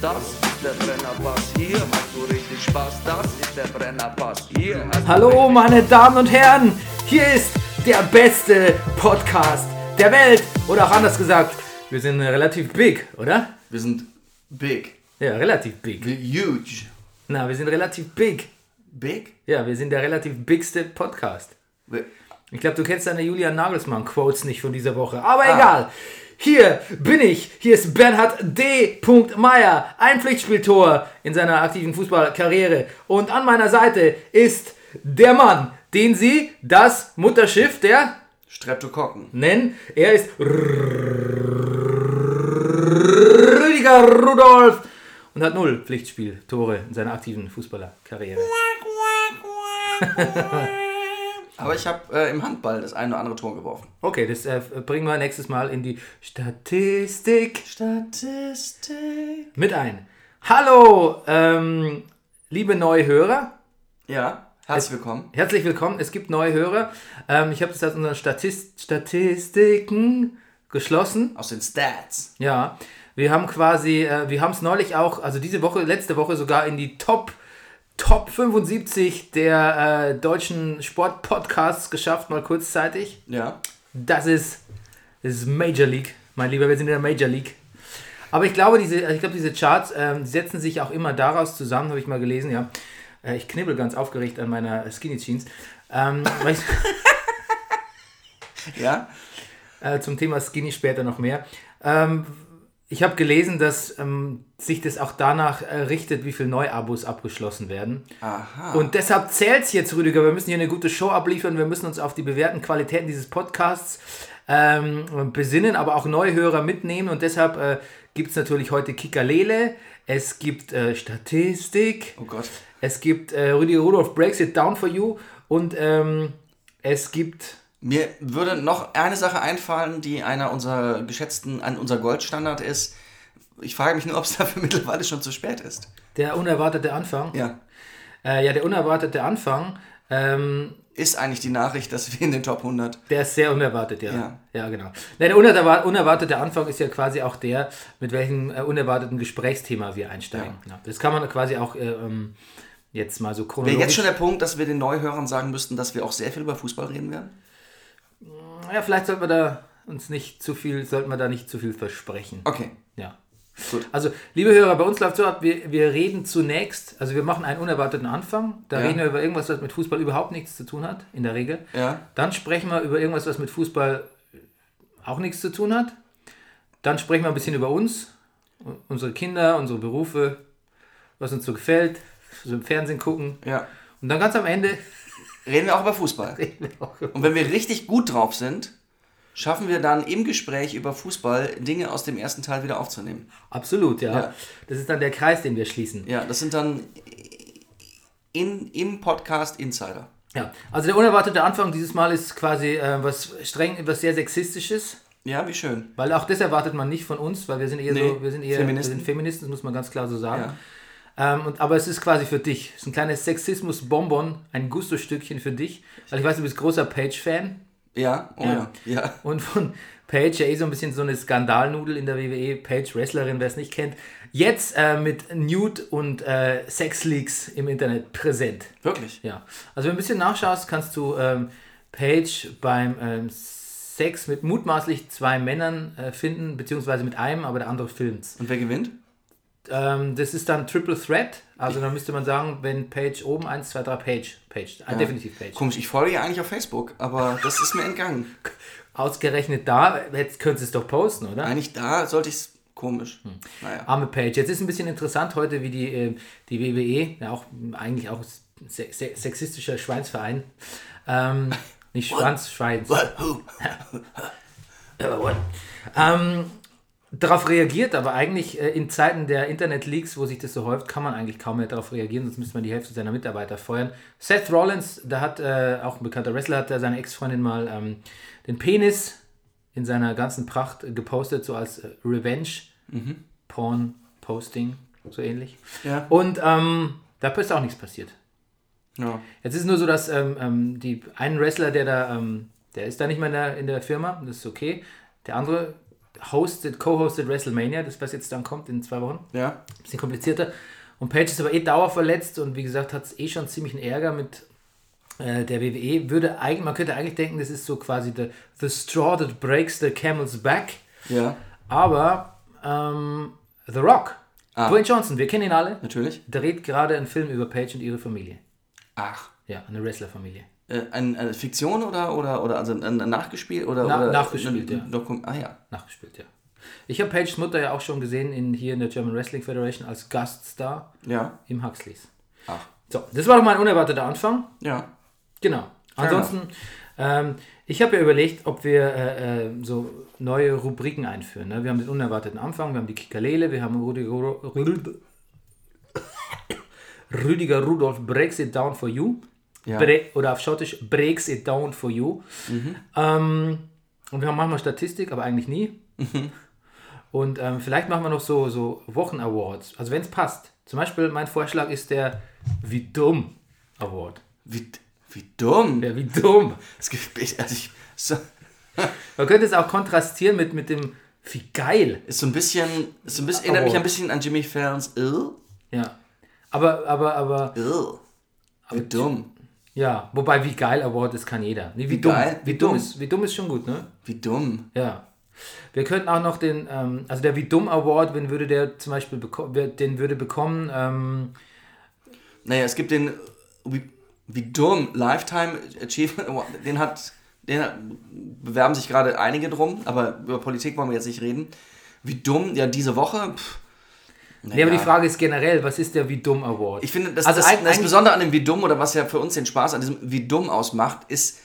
Das ist der Brennerpass, hier hast du richtig Spaß. Das ist der Brennerpass, hier Hallo, meine Damen und Herren, hier ist der beste Podcast der Welt. Oder auch anders gesagt, wir sind relativ big, oder? Wir sind big. Ja, relativ big. Wir huge. Na, wir sind relativ big. Big? Ja, wir sind der relativ bigste Podcast. Wir- Ich glaube, du kennst deine Julian Nagelsmann-Quotes nicht von dieser Woche. Aber egal. Hier bin ich. Hier ist Bernhard D. Meyer. Ein Pflichtspieltor in seiner aktiven Fußballkarriere. Und an meiner Seite ist der Mann, den Sie das Mutterschiff der Streptokokken. nennen. Er ist Rüdiger Rudolf und hat null Pflichtspieltore in seiner aktiven Fußballerkarriere. Aber ich habe äh, im Handball das eine oder andere Tor geworfen. Okay, das äh, bringen wir nächstes Mal in die Statistik Statistik. mit ein. Hallo, ähm, liebe neue Hörer. Ja, herzlich willkommen. Herzlich willkommen. Es gibt neue Hörer. Ähm, ich habe das aus unseren Statist Statistiken geschlossen. Aus den Stats. Ja, wir haben quasi, äh, wir haben es neulich auch, also diese Woche, letzte Woche sogar in die Top, Top 75 der äh, deutschen Sportpodcasts geschafft, mal kurzzeitig. Ja. Das ist, das ist Major League, mein Lieber, wir sind in der Major League. Aber ich glaube, diese, ich glaube, diese Charts ähm, setzen sich auch immer daraus zusammen, habe ich mal gelesen, ja. Äh, ich knibbel ganz aufgeregt an meiner Skinny Jeans. Ähm, Ja? äh, zum Thema Skinny später noch mehr. Ähm, ich habe gelesen, dass ähm, sich das auch danach äh, richtet, wie viele Neuabos abgeschlossen werden. Aha. Und deshalb zählt es jetzt, Rüdiger. Wir müssen hier eine gute Show abliefern. Wir müssen uns auf die bewährten Qualitäten dieses Podcasts ähm, besinnen, aber auch neue Hörer mitnehmen. Und deshalb äh, gibt es natürlich heute Kickerlele. Es gibt äh, Statistik. oh Gott. Es gibt äh, Rüdiger Rudolph Breaks It Down for You. Und ähm, es gibt Mir würde noch eine Sache einfallen, die einer unserer geschätzten, ein unser Goldstandard ist. Ich frage mich nur, ob es dafür mittlerweile schon zu spät ist. der unerwartete Anfang. Ja. Äh, ja, der unerwartete Anfang. Ähm, Ist eigentlich die Nachricht, dass wir in den Top 100. Der ist sehr unerwartet, ja. Ja. Ja, genau. Nein, der unerwar- unerwartete Anfang ist ja quasi auch der, mit welchem äh, unerwarteten Gesprächsthema wir einsteigen. Ja. Das kann man quasi auch äh, ähm, jetzt mal so Wäre chronologisch... jetzt schon der Punkt, dass wir den Neuhörern sagen müssten, dass wir auch sehr viel über Fußball reden werden? Ja, vielleicht sollten wir da uns nicht zu viel, sollten wir da nicht zu viel versprechen. Okay. Ja. Gut. Also, liebe Hörer, bei uns läuft so ab, wir, wir reden zunächst, also wir machen einen unerwarteten Anfang, da Ja. reden wir über irgendwas, was mit Fußball überhaupt nichts zu tun hat, in der Regel. Ja. Dann sprechen wir über irgendwas, was mit Fußball auch nichts zu tun hat. Dann sprechen wir ein bisschen über uns, unsere Kinder, unsere Berufe, was uns so gefällt, so im Fernsehen gucken. Ja. Und dann ganz am Ende Reden wir auch über Fußball. auch über Und wenn wir richtig gut drauf sind, schaffen wir dann im Gespräch über Fußball Dinge aus dem ersten Teil wieder aufzunehmen. Absolut, ja. Ja. Das ist dann der Kreis, den wir schließen. Ja, das sind dann in, im Podcast Insider. Ja. Also der unerwartete Anfang dieses Mal ist quasi äh, was streng, was sehr sexistisches. Ja, wie schön. Weil auch das erwartet man nicht von uns, weil wir sind eher Nee, so, wir sind eher Feministen. Wir sind Feministen, das muss man ganz klar so sagen. Ja. Ähm, und, aber es ist quasi für dich. Es ist ein kleines Sexismus-Bonbon, ein Gusto-Stückchen für dich. Weil ich weiß, du bist großer Page-Fan. Ja, oh ja. ja. Und von Paige, ja eh so ein bisschen so eine Skandalnudel in der WWE. Paige, Wrestlerin, wer es nicht kennt. Jetzt äh, mit Nude und äh, Sexleaks im Internet präsent. Wirklich? Ja. Also wenn du ein bisschen nachschaust, kannst du ähm, Paige beim ähm, Sex mit mutmaßlich zwei Männern äh, finden, beziehungsweise mit einem, aber der andere filmt Und wer gewinnt? Ähm, Das ist dann Triple Threat. Also dann müsste man sagen, wenn Page oben 1, 2, 3, Page. Page. Ah, Definitiv Page. Komisch, ich folge ja eigentlich auf Facebook, aber das ist mir entgangen. Ausgerechnet da, jetzt könntest du es doch posten, oder? Eigentlich da sollte ich es komisch. Naja. Arme Page. Jetzt ist ein bisschen interessant heute, wie die, äh, die WWE, ja auch eigentlich auch se se sexistischer Schweinsverein, ähm, nicht Schwanz, Schweins, What? Who? ähm, darauf reagiert, aber eigentlich äh, in Zeiten der Internet-Leaks, wo sich das so häuft, kann man eigentlich kaum mehr darauf reagieren, sonst müsste man die Hälfte seiner Mitarbeiter feuern. Seth Rollins, da hat äh, auch ein bekannter Wrestler, hat da seine Ex-Freundin mal ähm, den Penis in seiner ganzen Pracht äh, gepostet, so als äh, Revenge-Porn-Posting, so ähnlich. Ja. Und ähm, da ist auch nichts passiert. Ja. Jetzt ist es nur so, dass ähm, ähm, die einen Wrestler, der da, ähm, der ist da nicht mehr in der, in der Firma, das ist okay. Der andere hostet, co-hostet WrestleMania, das was jetzt dann kommt in zwei Wochen. Ja. Bisschen komplizierter. Und Page ist aber eh dauerverletzt und wie gesagt hat es eh schon ziemlich einen Ärger mit äh, der WWE. Würde eigentlich, man könnte eigentlich denken, das ist so quasi the, the straw that breaks the camel's back. Ja. Aber ähm, The Rock, Ah. Dwayne Johnson, wir kennen ihn alle, Natürlich. dreht gerade einen Film über Page und ihre Familie. Ach. Ja, eine Wrestlerfamilie. Äh, ein, eine Fiktion oder, oder, oder also ein, ein nachgespielt oder, Na- oder nachgespielt, ein, ja. Dokum ah ja. Nachgespielt, ja. Ich habe Pages Mutter ja auch schon gesehen in, hier in der German Wrestling Federation als Gaststar Ja. im Huxleys. Ach. So, das war doch mal ein unerwarteter Anfang. Ja. Genau. Ansonsten, ähm, ich habe ja überlegt, ob wir äh, äh, so neue Rubriken einführen. Ne? Wir haben den unerwarteten Anfang, wir haben die Kikalele, wir haben Rüdiger, Rüd- Rüdiger Rudolf Breaks It Down for You. Ja. Oder auf Schottisch Breaks It Down for You. Ähm, und wir haben manchmal Statistik, aber eigentlich nie. Und ähm, vielleicht machen wir noch so, so Wochen-Awards. Also wenn es passt. Zum Beispiel mein Vorschlag ist der Wie dumm Award. Wie, wie dumm. Ja, wie dumm. Es gibt, also ich, so, Man könnte es auch kontrastieren mit, mit dem wie geil. ist so ein bisschen, ist so ein bisschen erinnert mich Aber- ein bisschen an Jimmy Fallons Ill. Ja. Aber, aber, aber, Ill. Wie dumm. Ja. Wobei, wie geil Award, das kann jeder. Nee, wie, Wie dumm. geil, Wie, wie dumm dumm. ist, wie dumm ist schon gut, ne? Wie dumm. Ja. Wir könnten auch noch den, ähm, also der Wie dumm Award, wenn würde der zum Beispiel den würde bekommen, ähm, Naja, es gibt den wie, wie dumm Lifetime Achievement Award. Den hat, den hat, bewerben sich gerade einige drum, aber über Politik wollen wir jetzt nicht reden. Wie dumm, ja, diese Woche. Pff, nee, aber naja. die Frage ist generell, was ist der Wie dumm Award? Ich finde, das, Also das, das Besondere an dem Wie dumm oder was ja für uns den Spaß an diesem Wie dumm ausmacht, ist,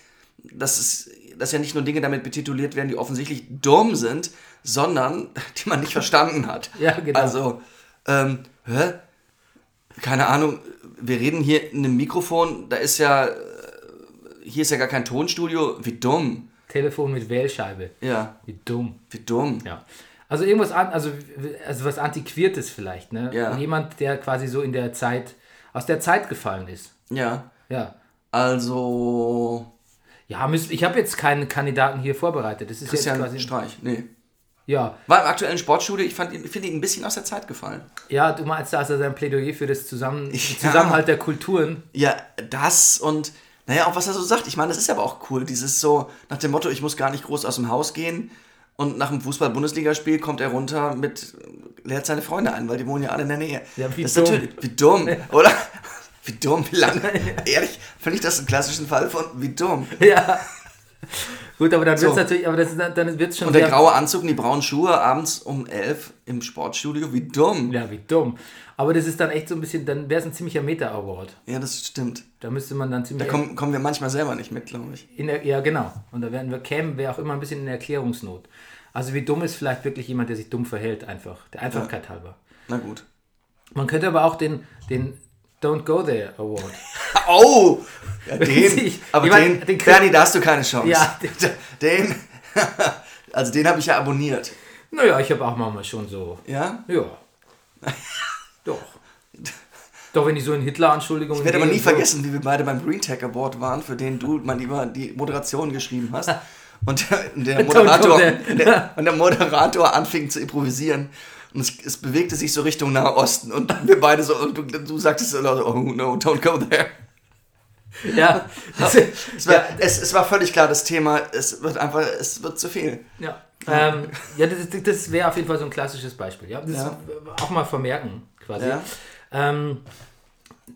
dass es dass ja nicht nur Dinge damit betituliert werden, die offensichtlich dumm sind, sondern die man nicht verstanden hat. Ja, genau. Also, ähm, hä? Keine Ahnung, wir reden hier in einem Mikrofon, da ist ja, äh, hier ist ja gar kein Tonstudio. Wie dumm. Telefon mit Wählscheibe. Ja, Wie dumm. wie dumm. Ja. Also irgendwas an, also, also was Antiquiertes vielleicht, ne? Ja. Jemand, der quasi so in der Zeit, aus der Zeit gefallen ist. Ja, Ja. also Ja, ich habe jetzt keinen Kandidaten hier vorbereitet. Das ist Christian jetzt quasi. Streich, nee. Ja, War im aktuellen Sportstudio, ich fand finde ihn ein bisschen aus der Zeit gefallen. ja, du meinst, da ist er sein Plädoyer für das Zusammen Ja. Zusammenhalt der Kulturen. Ja, das und naja, auch was er so sagt. Ich meine, das ist aber auch cool. Dieses so nach dem Motto, ich muss gar nicht groß aus dem Haus gehen. Und nach dem Fußball-Bundesligaspiel kommt er runter mit, lädt seine Freunde ein, weil die wohnen ja alle in der Nähe. Ja, wie das dumm. Ist natürlich, wie dumm, oder? Wie dumm, wie lange? Ehrlich, finde ich das einen klassischen Fall von wie dumm. Ja. Gut, aber dann wird es So. natürlich, aber das, ist- dann wird es schon Und der graue Anzug und die braunen Schuhe abends um elf im Sportstudio, wie dumm. Ja, wie dumm. Aber das ist dann echt so ein bisschen, dann wäre es ein ziemlicher Meta-Award. Ja, das stimmt. Da müsste man dann Da ziemlich. kommen, kommen wir manchmal selber nicht mit, glaube ich. Der, ja, genau. Und da werden wir kämen, wäre auch immer ein bisschen in Erklärungsnot. Also wie dumm ist vielleicht wirklich jemand, der sich dumm verhält, einfach. Der Einfachkeit halber. Na gut. Man könnte aber auch den, den Don't Go There Award. Oh! Ja, den, Ich- aber ich mein, den, den- Bernie, da hast du keine Chance. Ja. Den, also den habe ich ja abonniert. Naja, ich habe auch manchmal schon so. Ja? Ja. Doch. Doch, wenn die so in Hitler-Anschuldigungen Ich werde aber nie so. vergessen, wie wir beide beim Green Tech Award waren, für den du mein lieber die Moderation geschrieben hast. Und der, der, Moderator, der, und der Moderator anfing zu improvisieren. Und es, es bewegte sich so Richtung Nahe Osten. Und wir beide so, und du, du sagtest so, laut, oh no, don't go there. Ja, Es war, ja, es, es war völlig klar, das Thema, es wird einfach, es wird zu viel. ja. Ähm, ja, das, das wäre auf jeden Fall so ein klassisches Beispiel. Ja, das Ja. auch mal vermerken quasi. Ja. Ähm,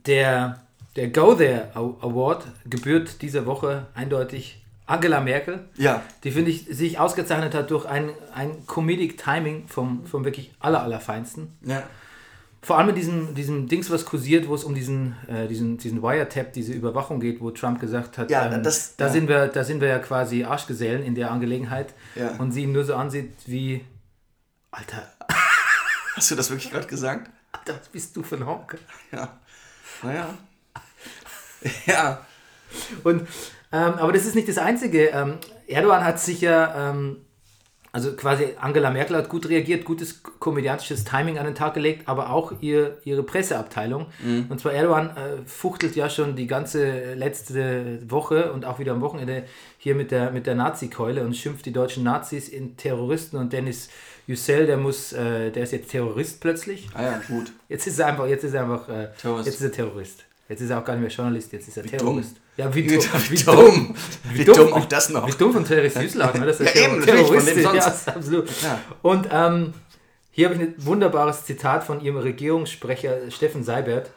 der, der Go There Award gebührt diese Woche eindeutig Angela Merkel. Ja, die finde ich sich ausgezeichnet hat durch ein, ein Comedic Timing vom, vom wirklich aller, allerfeinsten. ja. Vor allem mit diesem, diesem Dings, was kursiert, wo es um diesen, äh, diesen, diesen Wiretap, diese Überwachung geht, wo Trump gesagt hat, Ja, ähm, das- da, ja. Sind wir, da sind wir ja quasi Arschgesellen in der Angelegenheit Ja. und sie ihn nur so ansieht wie, Alter, Hast du das wirklich gerade gesagt? Alter, was bist du für ein Honk? Ja. Naja. Ja. Und, ähm, aber das ist nicht das Einzige. Ähm, Erdogan hat sicher, ähm, also quasi Angela Merkel hat gut reagiert, gutes komödiantisches Timing an den Tag gelegt, aber auch ihr, ihre Presseabteilung. Und zwar Erdogan äh, fuchtelt ja schon die ganze letzte Woche und auch wieder am Wochenende hier mit der, mit der Nazi-Keule und schimpft die deutschen Nazis in Terroristen und Dennis Yücel, der muss, äh, der ist jetzt Terrorist plötzlich. Ah ja, gut. Jetzt ist er einfach, jetzt ist er einfach, äh, jetzt ist er Terrorist. Jetzt ist er auch gar nicht mehr Journalist, jetzt ist er Wie Terrorist. dumm. Ja, wie, Wie, dumm. wie dumm. Wie dumm auch das noch. Wie dumm von Terrorist Süßlagen, oder? Das ist Ja, eben, natürlich, von ja, absolut. Ja. Und ähm, hier habe ich ein wunderbares Zitat von ihrem Regierungssprecher Steffen Seibert.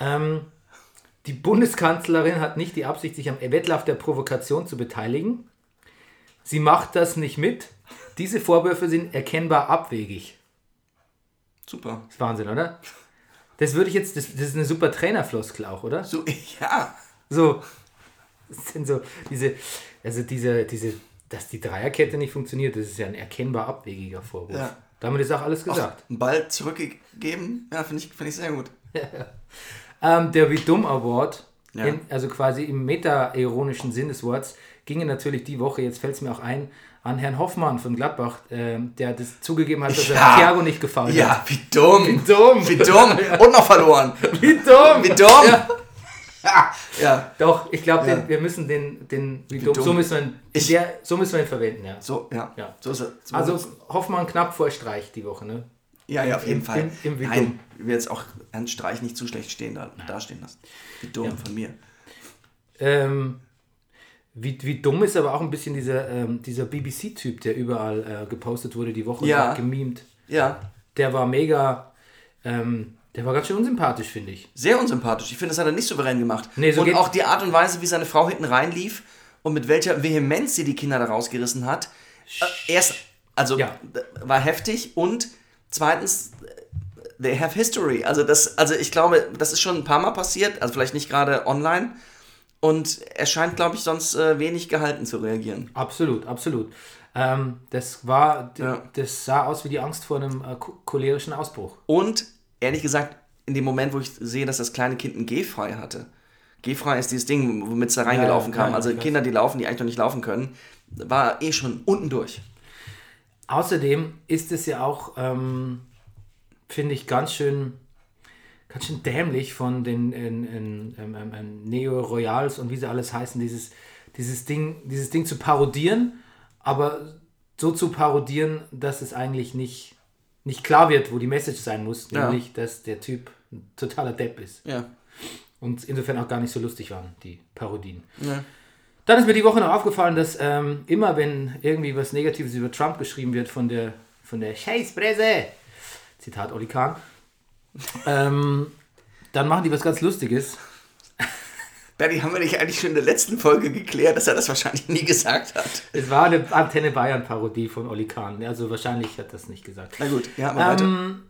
Ähm, die Bundeskanzlerin hat nicht die Absicht, sich am Wettlauf der Provokation zu beteiligen. Sie macht das nicht mit. Diese Vorwürfe sind erkennbar abwegig. Super. Das ist Wahnsinn, oder? Das würde ich jetzt, das, das ist eine super Trainerfloskel auch, oder? So, ja. So, das sind so diese, also diese, diese, dass die Dreierkette nicht funktioniert, das ist ja ein erkennbar abwegiger Vorwurf. Ja. Damit ist auch alles gesagt. Einen Ball zurückgegeben. Ja, finde ich, find ich sehr gut. Ähm, der Wie Dumm Award, Ja. in, also quasi im meta-ironischen Sinn des Wortes, ginge natürlich die Woche, jetzt fällt es mir auch ein, an Herrn Hoffmann von Gladbach, ähm, der das zugegeben hat, dass Ja. er Thiago nicht gefallen hat. Ja, wie dumm. Wie dumm. Wie dumm. Und noch verloren. Wie dumm! Wie dumm. Ja. ja. Doch, ich glaube, Ja. wir müssen den, den Wie dumm, dumm. so müssen wir ihn, Ich- der, so müssen wir ihn verwenden, ja. So, ja. Ja. So ist es. So Also. Hoffmann knapp vor Streich die Woche, ne? ja, ja, auf jeden im- Fall. im- im Wie Nein, will jetzt auch Herrn Streich nicht zu schlecht stehen, da, dastehen lassen. Wie dumm Ja. von mir. Ähm, wie, wie dumm ist aber auch ein bisschen dieser, ähm, dieser BBC-Typ, der überall äh, gepostet wurde die Woche Ja. und gemimt. Ja, Der war mega, ähm, der war ganz schön unsympathisch, finde ich. sehr unsympathisch. Ich finde, das hat er nicht souverän gemacht. Nee, so und auch die Art und Weise, wie seine Frau hinten reinlief und mit welcher Vehemenz sie die Kinder da rausgerissen hat. Äh, erst, also Ja. war heftig und zweitens, äh, they have history. Also das, also ich glaube, das ist schon ein paar Mal passiert, also vielleicht nicht gerade online. Und er scheint, glaube ich, sonst äh, wenig gehalten zu reagieren. Absolut, absolut. Ähm, das war, Ja. das sah aus wie die Angst vor einem äh, cho- cholerischen Ausbruch. Und ehrlich gesagt, in dem Moment, wo ich sehe, dass das kleine Kind ein Gehfrei hatte. Gehfrei ist dieses Ding, womit es da reingelaufen ja, kam. ja, also ich weiß. Kinder, die laufen, die eigentlich noch nicht laufen können, war eh schon unten durch. Außerdem ist es ja auch, ähm, finde ich, ganz schön, ganz schön dämlich von den in, in, ähm, ähm, ähm, Neo-Royals und wie sie alles heißen, dieses, dieses, Ding, dieses Ding zu parodieren, aber so zu parodieren, dass es eigentlich nicht, nicht klar wird, wo die Message sein muss, Ja. nämlich, dass der Typ ein totaler Depp ist. Ja. Und insofern auch gar nicht so lustig waren, die Parodien. Ja. Dann ist mir die Woche noch aufgefallen, dass ähm, immer, wenn irgendwie was Negatives über Trump geschrieben wird von der, von der Scheißpresse, Zitat Oli Kahn, ähm, dann machen die was ganz Lustiges. Bernie, haben wir nicht eigentlich schon in der letzten Folge geklärt, dass er das wahrscheinlich nie gesagt hat? Es war eine Antenne Bayern-Parodie von Oli Kahn. Also wahrscheinlich hat das nicht gesagt. Na gut, ja, aber weiter. Ähm,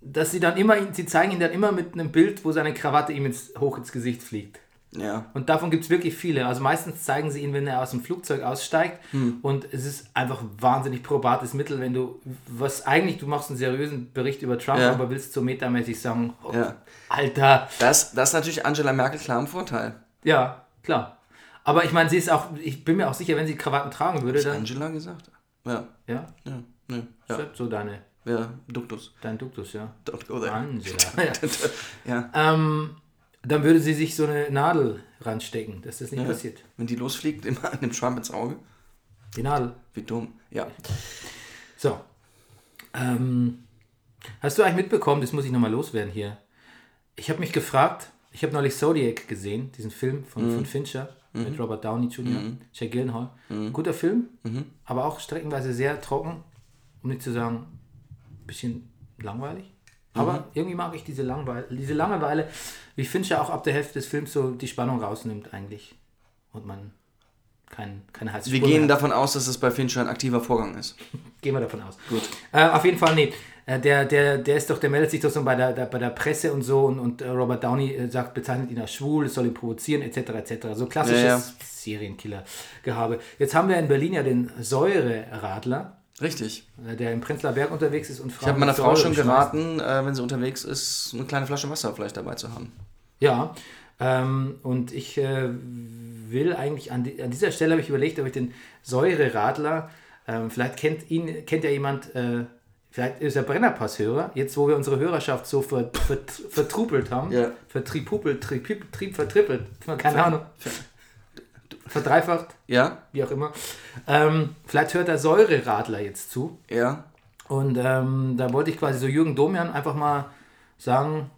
dass sie dann immer, sie zeigen ihn dann immer mit einem Bild, wo seine Krawatte ihm ins, hoch ins Gesicht fliegt. Ja. Und davon gibt es wirklich viele. Also meistens zeigen sie ihn, wenn er aus dem Flugzeug aussteigt. Hm. Und es ist einfach ein wahnsinnig probates Mittel, wenn du, was eigentlich, du machst einen seriösen Bericht über Trump, Ja. aber willst so metamäßig sagen, oh, Ja. Alter, Das, das ist natürlich Angela Merkel klar im Vorteil. ja, klar. Aber ich meine, sie ist auch, ich bin mir auch sicher, wenn sie Krawatten tragen würde, dann, Angela gesagt? Ja. ja, Ja. Ja. ist Ja. das so deine, Ja, Duktus. Dein Duktus, ja. Don't go there. Angela. ja. Ja. ähm, dann würde sie sich so eine Nadel ranstecken, dass das nicht Ja. passiert. Wenn die losfliegt, dem, dem Trump ins Auge. Die Nadel. Wie dumm. Ja. So. Ähm, hast du eigentlich mitbekommen, das muss ich nochmal loswerden hier. Ich habe mich gefragt, ich habe neulich Zodiac gesehen, diesen Film von, von Fincher mit Robert Downey Jr., Jack Gyllenhaal. Guter Film, aber auch streckenweise sehr trocken, um nicht zu sagen, ein bisschen langweilig. Aber irgendwie mag ich diese, Langweile, diese Langeweile, wie Fincher auch ab der Hälfte des Films so die Spannung rausnimmt eigentlich. Und man kein, keine heiße Wir Spur gehen hat. davon aus, dass es bei Fincher ein aktiver Vorgang ist. Gehen wir davon aus. Gut. Äh, auf jeden Fall, nee. Äh, Der, der, der ist doch, der meldet sich doch so bei der, der, bei der Presse und so und, und äh, Robert Downey äh, sagt, bezeichnet ihn als schwul, es soll ihn provozieren, etc. etc. So klassisches Ja, ja. Serienkiller-Gehabe. Jetzt haben wir in Berlin ja den Säureradler, Richtig. äh, der im Prenzlauer Berg unterwegs ist und Frauen Ich habe meiner Frau schon geraten, äh, wenn sie unterwegs ist, eine kleine Flasche Wasser vielleicht dabei zu haben. Ja, ähm, und ich äh, will eigentlich an, die, an dieser Stelle habe ich überlegt, ob ich den Säureradler, ähm, vielleicht kennt ihn, kennt ja jemand, äh, vielleicht ist er Brennerpass-Hörer, jetzt wo wir unsere Hörerschaft so ver, ver, vertrupelt haben, Ja. vertripupelt, tri, tri, vertrippelt, keine Ahnung, verdreifacht, Ja? wie auch immer. Ähm, vielleicht hört der Säureradler jetzt zu. Ja? Und ähm, da wollte ich quasi so Jürgen Domian einfach mal sagen,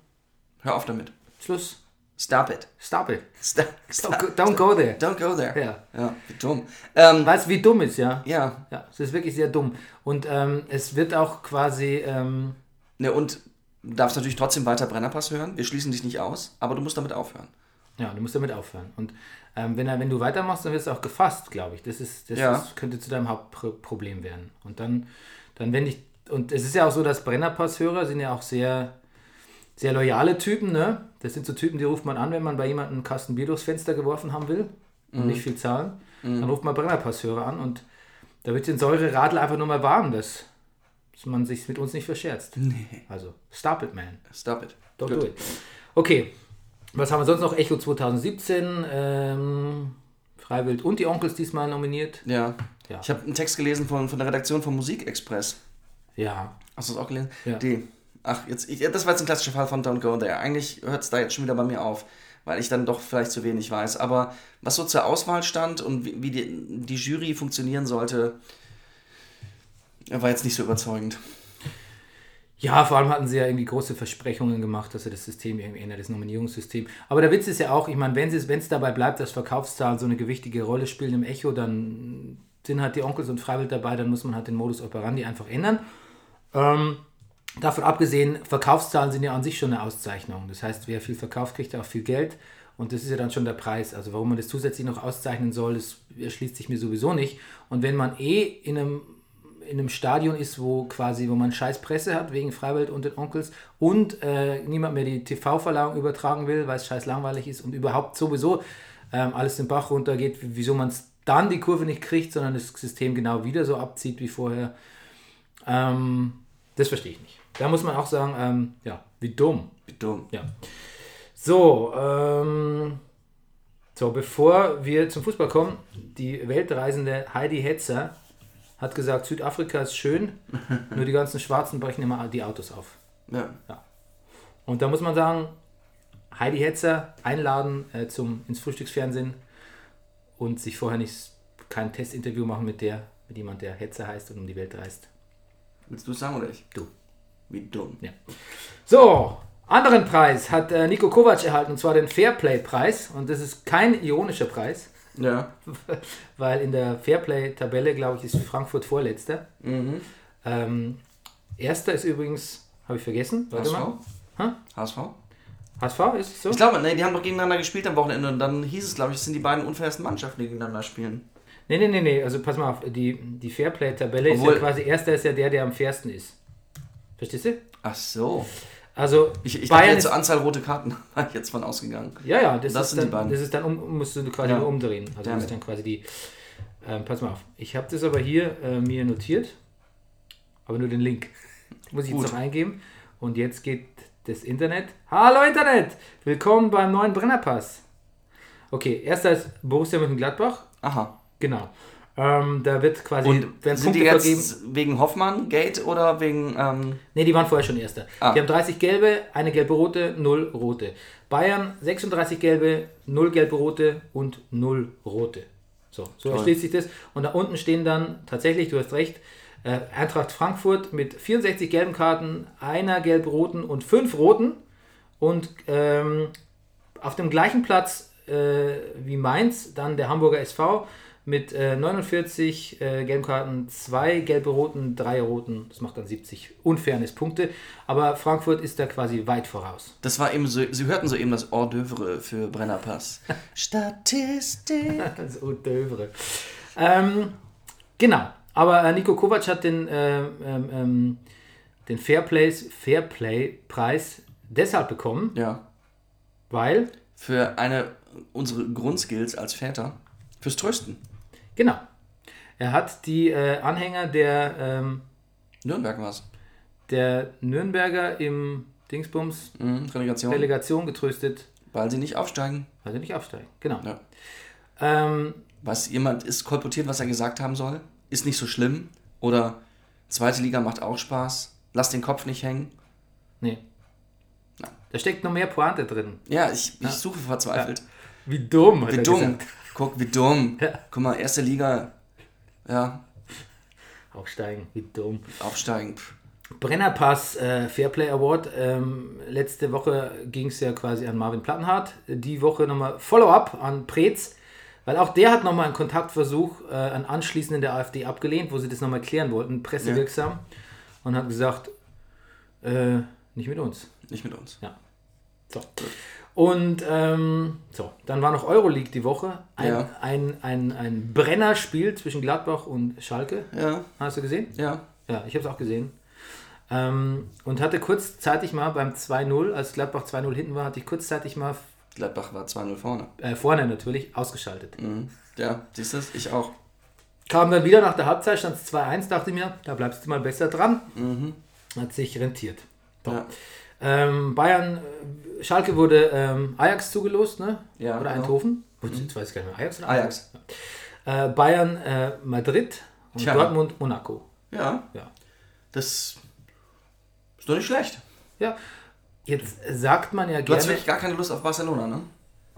Hör auf damit. Schluss, Stop it. stop it. Stop, Don't stop. go, don't go there. Don't go there. Ja. Ja, wie dumm. Ähm, Weißt du, wie dumm ist, ja? ja. Ja, es ist wirklich sehr dumm. Und ähm, es wird auch quasi, ähm, Ne, und du darfst natürlich trotzdem weiter Brennerpass hören. Wir schließen dich nicht aus, aber du musst damit aufhören. ja, du musst damit aufhören. Und ähm, wenn, er, wenn du weitermachst, dann wirst du auch gefasst, glaube ich. Das, ist, das Ja. ist, könnte zu deinem Hauptproblem werden. Und dann, dann wenn ich, und es ist ja auch so, dass Brennerpass-Hörer sind ja auch sehr, sehr loyale Typen, ne? Das sind so Typen, die ruft man an, wenn man bei jemandem einen Kasten Bier durchs Fenster geworfen haben will und nicht viel zahlen. Dann ruft man Brennerpass-Hörer an und da wird den Säureradl einfach nur mal warm, dass, dass man sich mit uns nicht verscherzt. Nee. Also, stop it, man. Stop it. Don't Gut. do it. Okay, was haben wir sonst noch? Echo 2017, ähm, Freiwild und die Onkels diesmal nominiert. Ja. Ja. Ich habe einen Text gelesen von, von der Redaktion von Musikexpress. Ja, Hast du das auch gelesen? Ja. Die. Ach, jetzt, ich, das war jetzt ein klassischer Fall von Don't Go There. Eigentlich hört es da jetzt schon wieder bei mir auf, weil ich dann doch vielleicht zu wenig weiß. Aber was so zur Auswahl stand und wie, wie die, die Jury funktionieren sollte, war jetzt nicht so überzeugend. Ja, vor allem hatten sie ja irgendwie große Versprechungen gemacht, dass sie das System irgendwie ändert, das Nominierungssystem. Aber der Witz ist ja auch, ich meine, wenn es dabei bleibt, dass Verkaufszahlen so eine gewichtige Rolle spielen im Echo, dann sind halt die Onkels und Freiwild dabei, dann muss man halt den Modus operandi einfach ändern. Ähm, davon abgesehen, Verkaufszahlen sind ja an sich schon eine Auszeichnung. Das heißt, wer viel verkauft, kriegt auch viel Geld. Und das ist ja dann schon der Preis. Also warum man das zusätzlich noch auszeichnen soll, das erschließt sich mir sowieso nicht. Und wenn man eh in einem in einem Stadion ist, wo quasi, wo man scheiß Presse hat, wegen Freiwelt und den Onkels und äh, niemand mehr die TV-Verleihung übertragen will, weil es scheiß langweilig ist und überhaupt sowieso ähm, alles den Bach runtergeht, wieso man es dann die Kurve nicht kriegt, sondern das System genau wieder so abzieht wie vorher. Ähm, das verstehe ich nicht. Da muss man auch sagen, ähm, ja, wie dumm. Wie dumm. Ja. So, ähm, so, bevor wir zum Fußball kommen, die weltreisende Heidi Hetzer hat gesagt, Südafrika ist schön, nur die ganzen Schwarzen brechen immer die Autos auf. Ja. Und da muss man sagen, Heidi Hetzer einladen äh, zum, ins Frühstücksfernsehen und sich vorher nicht kein Testinterview machen mit der, mit jemand, der Hetzer heißt und um die Welt reist. Willst du es sagen oder ich? Du. Wie dumm. Ja. So, anderen Preis hat äh, Nico Kovac erhalten, und zwar den Fairplay-Preis. Und das ist kein ironischer Preis, Ja. weil in der Fairplay-Tabelle, glaube ich, ist Frankfurt vorletzter. Mhm. Ähm, erster ist übrigens, habe ich vergessen, warte mal. HSV? Hä? HSV? HSV, ist es so? Ich glaube, nee, die haben doch gegeneinander gespielt am Wochenende und dann hieß es, glaube ich, es sind die beiden unfairsten Mannschaften, die gegeneinander spielen. Nee, nee, nee, nee, also pass mal auf, die, die Fairplay-Tabelle ist ja quasi, erster ist ja der, der am fairsten ist. Verstehst du? Ach so. Also, Ich, ich Bayern jetzt zur Anzahl rote Karten, war ich jetzt von ausgegangen. Ja, ja, das, Das ist sind die dann, beiden. das ist dann um, musst du quasi Ja. nur umdrehen. Also Ja. das ist dann quasi die. Ähm, pass mal auf. Ich habe das aber hier äh, mir notiert, aber nur den Link. Muss ich jetzt Gut. noch eingeben. Und jetzt geht das Internet. Hallo Internet! Willkommen beim neuen Brennerpass. Okay, erster ist Borussia Mönchengladbach. Aha. Genau. Ähm, da wird quasi, Und werden sind die Punkte jetzt vergeben. wegen Hoffmann-Gate oder wegen. Ähm, Ne, die waren vorher schon Erster. Ah. Die haben 30 gelbe, eine gelbe rote, 0 rote. Bayern 36 gelbe, 0 gelbe rote und 0 rote. So, so erschließt sich das. Und da unten stehen dann tatsächlich, du hast recht, äh, Eintracht Frankfurt mit 64 gelben Karten, einer gelb-roten und 5 roten. Und ähm, auf dem gleichen Platz äh, wie Mainz dann der Hamburger SV mit äh, 49 äh, gelben Karten, 2 gelbe roten, 3 roten. Das macht dann 70 Unfairness Punkte. Aber Frankfurt ist da quasi weit voraus. das war eben so. Sie hörten soeben das Hors d'oeuvre für Brennerpass. Statistik. Das Haute d'oeuvre. Ähm, genau. Aber äh, Nico Kovac hat den, äh, ähm, ähm, den Fairplays, Fairplay-Preis deshalb bekommen, Ja. weil, Für eine unsere Grundskills als Väter. Fürs Trösten. Genau, er hat die äh, Anhänger der, ähm, Nürnberg war's. der Nürnberger im Dingsbums Mhm, Relegation. Relegation getröstet, weil sie nicht aufsteigen. weil sie nicht aufsteigen. Genau. Ja. Ähm, Was jemand ist kolportiert, was er gesagt haben soll, ist nicht so schlimm. Oder zweite Liga macht auch Spaß. Lass den Kopf nicht hängen. nee. Da steckt noch mehr Pointe drin. Ja, ich, ich suche verzweifelt. Wie dumm, Wie dumm. Guck, wie dumm. Ja. Guck mal, erste Liga. Ja, Aufsteigen, wie dumm. aufsteigen. Brennerpass äh, Fairplay Award. Ähm, letzte Woche ging es ja quasi an Marvin Plattenhardt. Die Woche nochmal Follow-up an Preetz, weil auch der hat nochmal einen Kontaktversuch äh, an Anschließenden der AfD abgelehnt, wo sie das nochmal klären wollten, pressewirksam, und hat gesagt, äh, nicht mit uns. Nicht mit uns. So. Und ähm, so, dann war noch Euroleague die Woche. Ein, Ja. ein, ein, ein Brennerspiel zwischen Gladbach und Schalke. Ja, Hast du gesehen? ja. Ja, ich habe es auch gesehen. Ähm, und hatte kurzzeitig mal beim 2-0, als Gladbach 2-0 hinten war, hatte ich kurzzeitig mal Gladbach war 2-0 vorne. äh, vorne natürlich ausgeschaltet. Mhm. Ja, siehst du es? Ich auch. Kam dann wieder nach der Halbzeit, stand es 2-1, dachte ich mir, da bleibst du mal besser dran. Hat sich rentiert. So. Ja. Ähm, Bayern, äh, Schalke wurde ähm, Ajax zugelost, ne? Ja, Oder genau. Eindhoven? Jetzt weiß ich gar nicht mehr. Ajax oder Ajax. Äh, Bayern, äh, Madrid und Tja. Dortmund, Monaco. Ja, Ja. das ist doch nicht schlecht. ja. Jetzt sagt man ja Du hast gerne. wirklich gar keine Lust auf Barcelona, ne?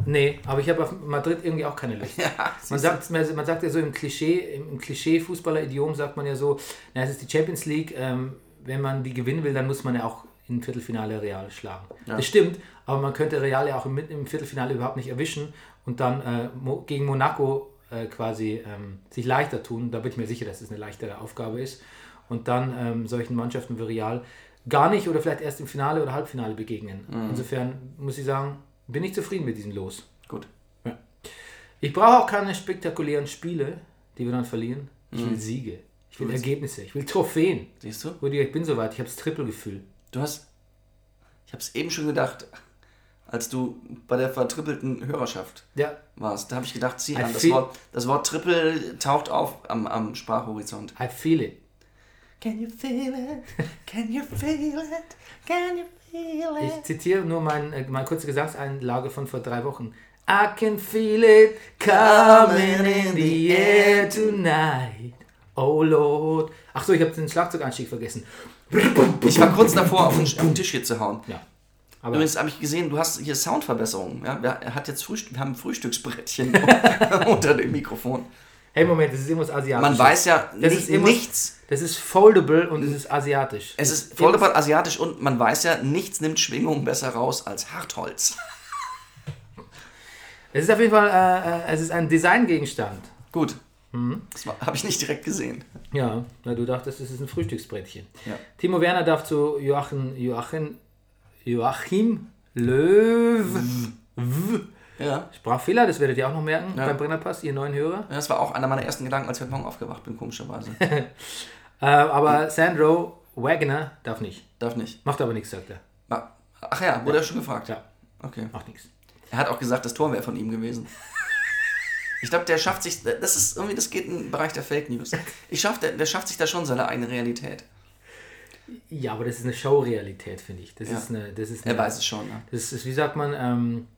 Nee, aber ich habe auf Madrid irgendwie auch keine Lust. Ja, Man sagt, man sagt ja so im Klischee, im, im Klischee-Fußballer-Idiom sagt man ja so, na, es ist die Champions League, ähm, wenn man die gewinnen will, dann muss man ja auch im Viertelfinale Real schlagen. Ja. Das stimmt, aber man könnte Real ja auch im, im Viertelfinale überhaupt nicht erwischen und dann äh, Mo, gegen Monaco äh, quasi ähm, sich leichter tun. Da bin ich mir sicher, dass es eine leichtere Aufgabe ist. Und dann ähm, solchen Mannschaften wie Real gar nicht oder vielleicht erst im Finale oder Halbfinale begegnen. Mhm. Insofern muss ich sagen, bin ich zufrieden mit diesem Los. Gut. Ich brauche auch keine spektakulären Spiele, die wir dann verlieren. Ich Mhm. will Siege. Ich will Ergebnisse. Ich will Trophäen. Siehst du? Ich bin soweit. Ich habe das Triple-Gefühl. Du hast. Ich habe es eben schon gedacht, als du bei der vertrippelten Hörerschaft Ja, warst. Da habe ich gedacht, zieh I an. Das Wort, das Wort Triple taucht auf am, am Sprachhorizont. I feel it. Can you feel it? Can you feel it? Can you feel Ich zitiere nur mein, äh, meine kurze Gesangseinlage von vor drei Wochen. I can feel it coming in the air tonight. Oh Lord. Ach so, ich habe den Schlagzeuganstieg vergessen. Ich war kurz davor, auf den, auf den Tisch hier zu hauen. Ja. Aber Übrigens habe ich gesehen, du hast hier Soundverbesserungen. Ja? Wir, hat jetzt Frühstück, wir haben ein Frühstücksbrettchen unter dem Mikrofon. hey, Moment, das ist irgendwas Asiatisches. Man weiß ja Das nicht, ist immer- nichts. Das ist foldable und es ist asiatisch. Es ist vollkommen asiatisch und man weiß ja, nichts nimmt Schwingung besser raus als Hartholz. Es ist auf jeden Fall äh, äh, es ist ein Designgegenstand. Gut. Mhm. Das habe ich nicht direkt gesehen. Ja, na, du dachtest, es ist ein Frühstücksbrettchen. Ja. Timo Werner darf zu Joachim, Joachim, Joachim Löw. W. Ja. Sprachfehler, das werdet ihr auch noch merken Ja. beim Brennerpass, ihr neuen Hörer. Das war auch einer meiner ersten Gedanken, als ich heute Morgen aufgewacht bin, komischerweise. Äh, aber Sandro Wagner darf nicht. Darf nicht. Macht aber nichts, sagt er. Ach ja, wurde er schon gefragt? Ja, Okay. macht nichts. Er hat auch gesagt, das Tor wäre von ihm gewesen. Ich glaube, der schafft sich, das ist irgendwie, das geht in den Bereich der Fake News. Ich schaff, der, der schafft sich da schon seine eigene Realität. Ja, aber das ist eine Showrealität, finde ich. Das Ja. ist eine, das ist Er eine, weiß es schon. Ne? Das ist, wie sagt man, ähm,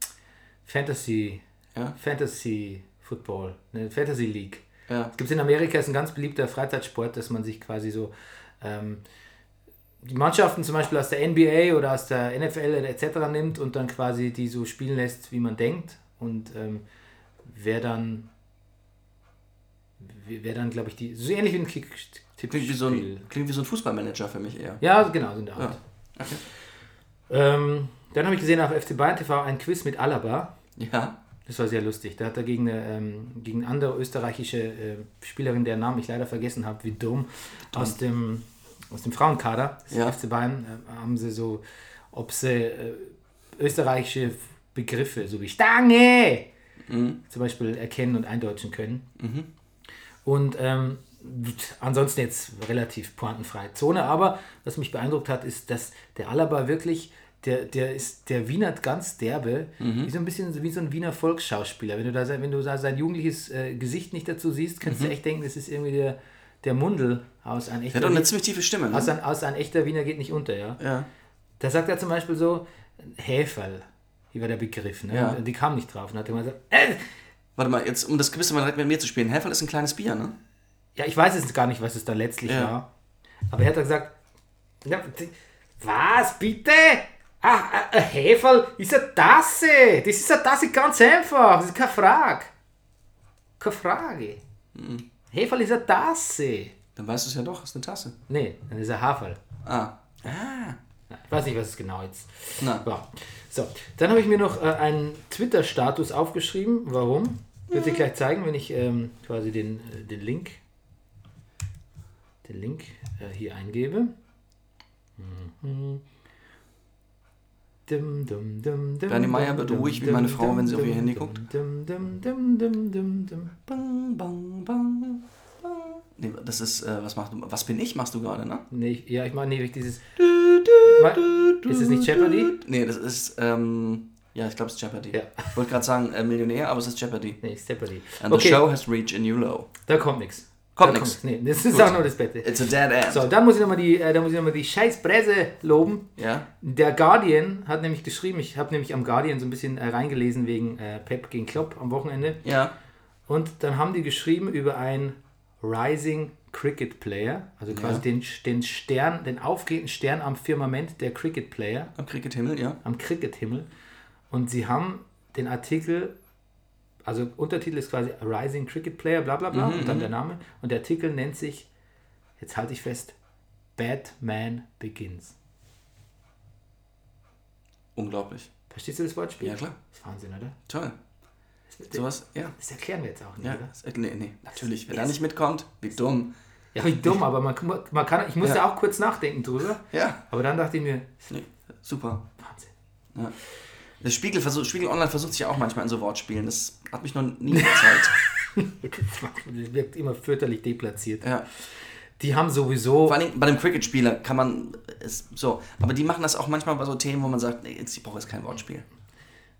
Fantasy, Ja. Fantasy Football, ne, Fantasy League. Ja. Es gibt in Amerika, ist ein ganz beliebter Freizeitsport, dass man sich quasi so ähm, die Mannschaften zum Beispiel aus der NBA oder aus der NFL etc. nimmt und dann quasi die so spielen lässt, wie man denkt. Und ähm, wer dann, wer dann, glaube ich, die, so ähnlich wie ein kick Klingt wie, so ein, klingt wie so ein Fußballmanager für mich eher. Ja, genau, so in der Art. Ja. Okay. Ähm, dann habe ich gesehen auf FC Bayern TV ein Quiz mit Alaba. Ja. Das war sehr lustig. Da hat er gegen eine, ähm, gegen eine andere österreichische äh, Spielerin, deren Namen ich leider vergessen habe, wie dumm, aus dem, aus dem Frauenkader des Ja. FC Bayern, äh, haben sie so, ob sie äh, österreichische Begriffe, so wie Stange, zum Beispiel erkennen und eindeutschen können. Und ähm, ansonsten jetzt relativ pointenfrei Zone, aber was mich beeindruckt hat, ist, dass der Alaba wirklich, der, der ist, der wienert ganz derbe, wie so ein bisschen wie so ein Wiener Volksschauspieler. Wenn du da, sein- wenn du da sein jugendliches äh, Gesicht nicht dazu siehst, kannst du echt denken, das ist irgendwie der, der Mundel aus ein Der echter hat doch eine ziemlich tiefe Stimme, ne? aus ein, aus ein echter Wiener geht nicht unter, ja. ja. Da sagt er zum Beispiel so, Häferl, hier war der Begriff, ne? Ja. Die kam nicht drauf und hat immer gesagt, äh, Warte mal, jetzt, um das Quiz mal direkt mit mir zu spielen. Hefel ist ein kleines Bier, ne? Ja, ich weiß jetzt gar nicht, was es da letztlich Ja. war. Aber er hat da gesagt, ja, was, bitte? Ah, ein Heferl ist eine Tasse. Das ist eine Tasse ganz einfach. Das ist keine Frage. Keine Frage. Mhm. Heferl ist eine Tasse. Dann weißt du es ja doch, ist eine Tasse. Nee, dann ist ein Haferl. Ah. Ah. Ich weiß nicht, was es genau jetzt Na. war. So, dann habe ich mir noch äh, einen Twitter-Status aufgeschrieben. Warum? Wird sich gleich zeigen, wenn ich ähm, quasi den, äh, den Link, den Link äh, hier eingebe. Mhm. Dum, dum, dum, dum, Bernie Meyer wird ruhig wie meine Frau, wenn sie auf ihr Handy guckt. Bang, bang, bang. Nee, das ist, äh, was machst du? Was bin ich, machst du gerade, ne? Nee, ich- ja, ich meine nicht dieses. Ist es nicht Jeopardy? Nee, das ist, ähm, ja, ich glaube, es ist Jeopardy. Ja. Ich wollte gerade sagen, äh, Millionär, aber es ist Jeopardy. Nee, ist Jeopardy. And the Okay, show has reached a new low. da kommt nichts. Kommt Da nix. Nee, das ist Gut. auch nur das Beste. It's a dead end. So, dann muss ich nochmal die, äh, dann muss ich noch mal die scheiß Presse loben. Ja? Der Guardian hat nämlich geschrieben, ich habe nämlich am Guardian so ein bisschen äh, reingelesen wegen äh, Pep gegen Klopp am Wochenende. Ja. Und dann haben die geschrieben über einen Rising Cricket Player, also quasi Ja. den, den Stern, den aufgehenden Stern am Firmament der Cricket Player, Am Cricket-Himmel, ja. am Cricket-Himmel. Und sie haben den Artikel, also Untertitel ist quasi Rising Cricket Player, bla bla bla, und dann der Name. Und der Artikel nennt sich, jetzt halte ich fest, Batman Begins. Unglaublich. Verstehst du das Wortspiel? Ja, klar. Das ist Wahnsinn, oder? Toll. Das, Sowas, ja. das erklären wir jetzt auch nicht, Ja, oder? das- nee, nee, natürlich. Wer da nicht mitkommt, wie dumm. Ja, wie dumm, aber man, man kann, ich musste Ja. auch kurz nachdenken drüber. Ja, Aber dann dachte ich mir, nee, super. Wahnsinn. Ja. Das Spiegel, versuch, Spiegel Online versucht sich ja auch manchmal in so Wortspielen. Das hat mich noch nie gezeigt. Das wirkt immer fürchterlich deplatziert. ja. Die haben sowieso. Vor allem bei einem Cricket-Spieler kann man es so. Aber die machen das auch manchmal bei so Themen, wo man sagt, nee, jetzt, ich brauche jetzt kein Wortspiel.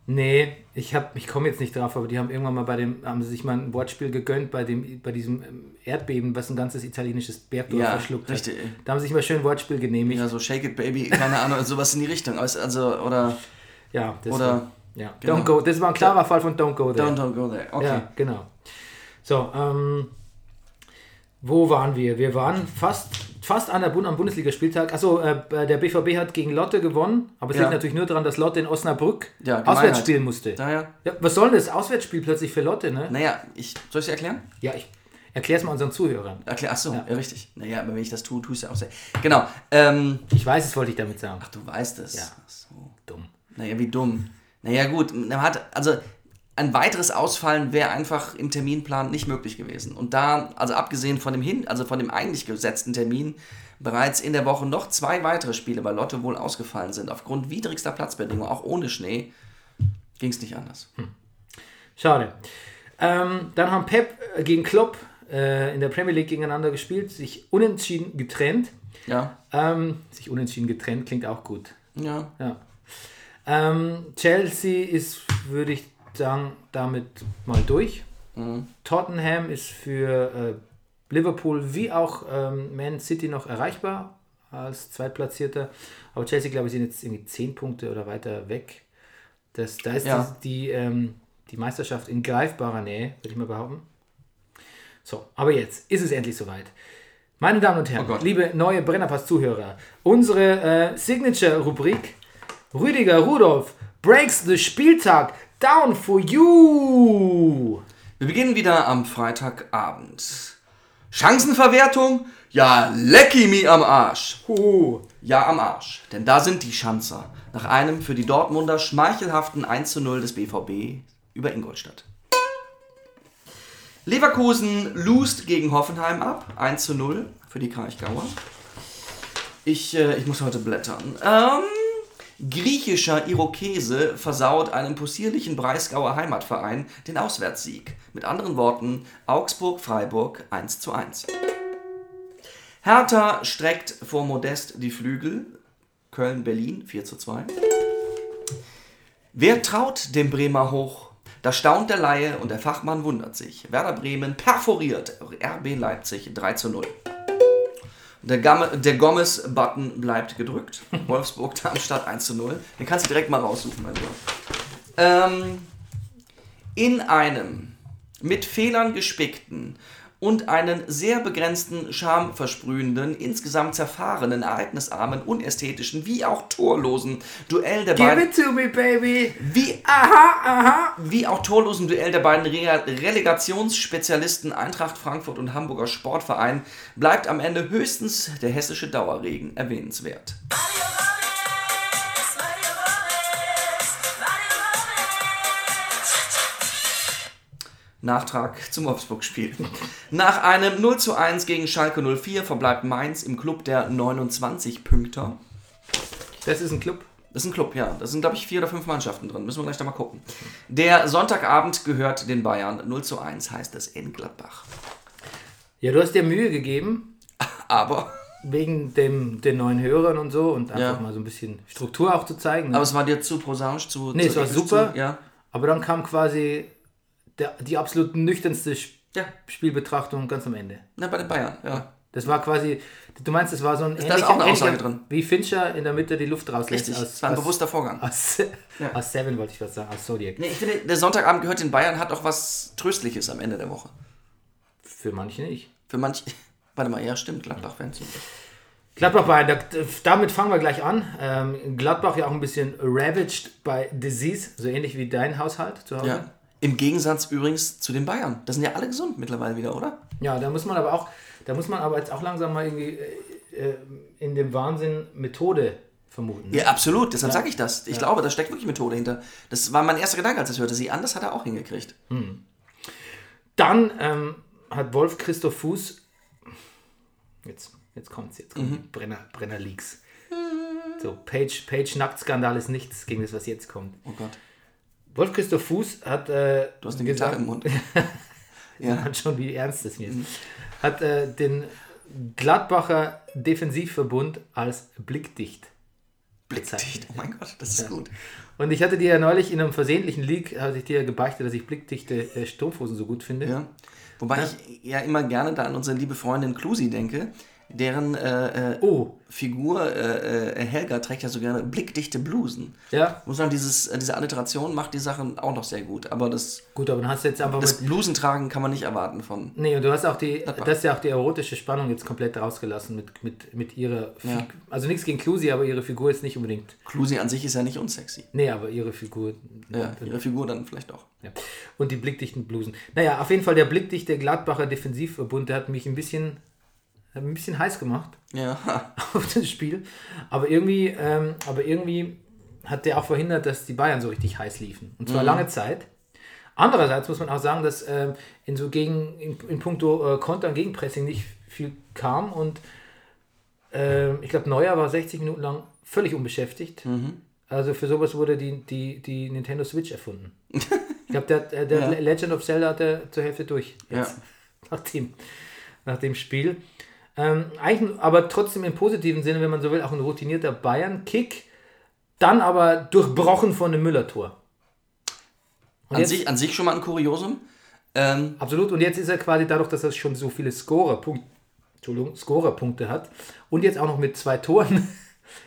Nee, ich, hab- ich komme jetzt nicht drauf, aber die haben irgendwann mal bei dem, haben sie sich mal ein Wortspiel gegönnt bei, dem, bei diesem ähm, Erdbeben, was ein ganzes italienisches Bergdorf Ja, verschluckt richtig. hat. Da haben sie sich mal schön ein Wortspiel genehmigt. Ja, so Shake It Baby, keine Ahnung, sowas in die Richtung. Also, also oder Ja, das Oder- war, ja. genau. Don't go. Das war ein klarer Fall von Don't go there. Don't, don't go there. Okay. Ja, genau. So, ähm, wo waren wir? Wir waren fast, fast an der Bund am Bundesligaspieltag. Achso, äh, der BVB hat gegen Lotte gewonnen, aber es Ja. liegt natürlich nur daran, dass Lotte in Osnabrück Ja, auswärts spielen musste. Daher, Ja, was soll denn das Auswärtsspiel plötzlich für Lotte, ne? naja, ich, soll ich dir erklären? Ja, ich erklär's mal unseren Zuhörern. Erklär, ach so, Ja. ja. richtig. Naja, aber wenn ich das tue, tue ich es ja auch sehr. Genau. Ähm, Ich weiß es, wollte ich damit sagen. ach, du weißt es. Ja. So. Dumm. Naja, wie dumm. Naja, gut, man hat, also ein weiteres Ausfallen wäre einfach im Terminplan nicht möglich gewesen. Und da, also abgesehen von dem hin, also von dem eigentlich gesetzten Termin, bereits in der Woche noch zwei weitere Spiele bei Lotte wohl ausgefallen sind. Aufgrund widrigster Platzbedingungen, auch ohne Schnee, ging es nicht anders. Schade. Ähm, dann haben Pep äh, gegen Klopp äh, in der Premier League gegeneinander gespielt, sich unentschieden getrennt. Ja, Ähm, sich unentschieden getrennt klingt auch gut. ja. Ja. Ähm, Chelsea ist, würde ich sagen, damit mal durch. Tottenham ist für äh, Liverpool wie auch ähm, Man City noch erreichbar als Zweitplatzierter. Aber Chelsea, glaube ich, sind jetzt irgendwie 10 Punkte oder weiter weg. Das, da ist Ja. die, die, ähm, die Meisterschaft in greifbarer Nähe, würde ich mal behaupten. So, aber jetzt ist es endlich soweit. Meine Damen und Herren, Oh liebe neue Brennerpass-Zuhörer, unsere äh, Signature-Rubrik Rüdiger Rudolf breaks the Spieltag down for you. Wir beginnen wieder am Freitagabend. Chancenverwertung? Ja, lecky me am Arsch. Huh. Ja, am Arsch. Denn da sind die Schanzer. Nach einem für die Dortmunder schmeichelhaften 1 zu 0 des BVB über Ingolstadt. Leverkusen lust gegen Hoffenheim ab. 1 zu 0 für die Kraichgauer. Ich, äh, ich muss heute blättern. Ähm, griechischer Irokese versaut einem possierlichen Breisgauer Heimatverein den Auswärtssieg. Mit anderen Worten, Augsburg-Freiburg 1 zu 1. Hertha streckt vor Modest die Flügel. Köln-Berlin 4 zu 2. Wer traut dem Bremer hoch? Da staunt der Laie und der Fachmann wundert sich. Werder Bremen perforiert RB Leipzig 3 zu 0. Der, der Gomez-Button bleibt gedrückt. Wolfsburg-Darmstadt 1 zu 0. Den kannst du direkt mal raussuchen, mein Sohn. Ähm, in einem mit Fehlern gespickten und einen sehr begrenzten, schamversprühenden, insgesamt zerfahrenen, ereignisarmen, unästhetischen wie auch torlosen Duell der Give beiden it to me, baby. wie, Aha, aha. wie auch torlosen Duell der beiden Re Relegationsspezialisten Eintracht Frankfurt und Hamburger Sportverein bleibt am Ende höchstens der hessische Dauerregen erwähnenswert. Nachtrag zum Wolfsburg-Spiel. Nach einem 0 zu 1 gegen Schalke 04 verbleibt Mainz im Club der 29 Pünkter. Das ist ein Club. Das ist ein Club, ja. Da sind, glaube ich, vier oder fünf Mannschaften drin. Müssen wir gleich da mal gucken. Der Sonntagabend gehört den Bayern. 0 zu 1 heißt es in Gladbach. Ja, du hast dir Mühe gegeben, Aber, wegen dem, den neuen Hörern und so und einfach Ja. mal so ein bisschen Struktur auch zu zeigen. ne? aber es war dir zu prosaisch, zu. Nee, zu es war super. Zu, ja. Aber dann kam quasi der, die absolut nüchternste Sp- Ja. Spielbetrachtung ganz am Ende. Na, bei den Bayern, ja. Das war quasi, du meinst, das war so ein da ist auch eine Aussage drin. wie Fincher in der Mitte die Luft rauslässt. Richtig, das war ein bewusster Vorgang. Aus, aus Seven wollte ich was sagen, aus Zodiac. Nee, ich finde, der Sonntagabend gehört den Bayern, hat auch was Tröstliches am Ende der Woche. Für manche nicht. Für manche. Warte mal, ja, stimmt, Gladbach-Fans. Gladbach Bayern, da, damit fangen wir gleich an. Ähm, Gladbach ja auch ein bisschen ravaged by disease, so ähnlich wie dein Haushalt zu Hause. Ja. Im Gegensatz übrigens zu den Bayern. Das sind ja alle gesund mittlerweile wieder, oder? Ja, da muss man aber auch, da muss man aber jetzt auch langsam mal irgendwie äh, äh, in dem Wahnsinn Methode vermuten. ne? Ja, absolut. Deshalb sage ich das. Ich glaube, da steckt wirklich Methode hinter. Das war mein erster Gedanke, als ich hörte. Sie an, das hat er auch hingekriegt. Dann ähm, hat Wolf Christoph Fuß, jetzt, jetzt kommt's, jetzt kommt Mhm. Brenner, Brenner Leaks. So, Page, Page Nacktskandal ist nichts gegen das, was jetzt kommt. Oh Gott. Wolf Christoph Fuß hat, äh, Du hast eine Gitarre im Mund. ja. hat schon, wie ernst es mir ist, hat äh, den Gladbacher Defensivverbund als blickdicht Blickdicht. Oh mein Gott, das ist gut. Und ich hatte dir ja neulich in einem versehentlichen Leak, hatte ich dir ja gebeichtet, dass ich blickdichte äh, Strumpfhosen so gut finde. Ja. Wobei ich ja immer gerne da an unsere liebe Freundin Klusi denke, deren äh, äh, Oh, Figur äh, äh, Helga trägt ja so gerne blickdichte Blusen. ja, Ich muss sagen, dieses, äh, diese Alliteration macht die Sachen auch noch sehr gut. Aber das, gut, aber dann hast du jetzt einfach das. Blusentragen kann man nicht erwarten von. Nee, und du hast auch die, Gladbach. das ist ja auch die erotische Spannung jetzt komplett rausgelassen mit, mit, mit ihrer. Fi- Ja. Also nichts gegen Clusi, aber ihre Figur ist nicht unbedingt. Klusi an sich ist ja nicht unsexy. Nee, aber ihre Figur. Ja, ihre Figur dann vielleicht auch. Ja. Und die blickdichten Blusen. Naja, auf jeden Fall der blickdichte Gladbacher Defensivverbund, der hat mich ein bisschen, hat ein bisschen heiß gemacht Ja, auf das Spiel. Aber irgendwie, ähm, aber irgendwie hat der auch verhindert, dass die Bayern so richtig heiß liefen. Und zwar lange Zeit. Andererseits muss man auch sagen, dass ähm, in so gegen, in, in puncto äh, Konter und Gegenpressing nicht viel kam und ähm, ich glaube, Neuer war 60 Minuten lang völlig unbeschäftigt. Also für sowas wurde die, die, die Nintendo Switch erfunden. Ich glaube, der, der Ja. Legend of Zelda hat er zur Hälfte durch. Ja. Nach, dem, nach dem Spiel. Ähm, eigentlich, aber trotzdem im positiven Sinne, wenn man so will, auch ein routinierter Bayern-Kick. Dann aber durchbrochen von einem Müller-Tor. An jetzt- sich, an sich schon mal ein Kuriosum. Ähm, Absolut. Und jetzt ist er quasi dadurch, dass er schon so viele Scorer-Punkte Scorer-Punkte hat und jetzt auch noch mit zwei Toren.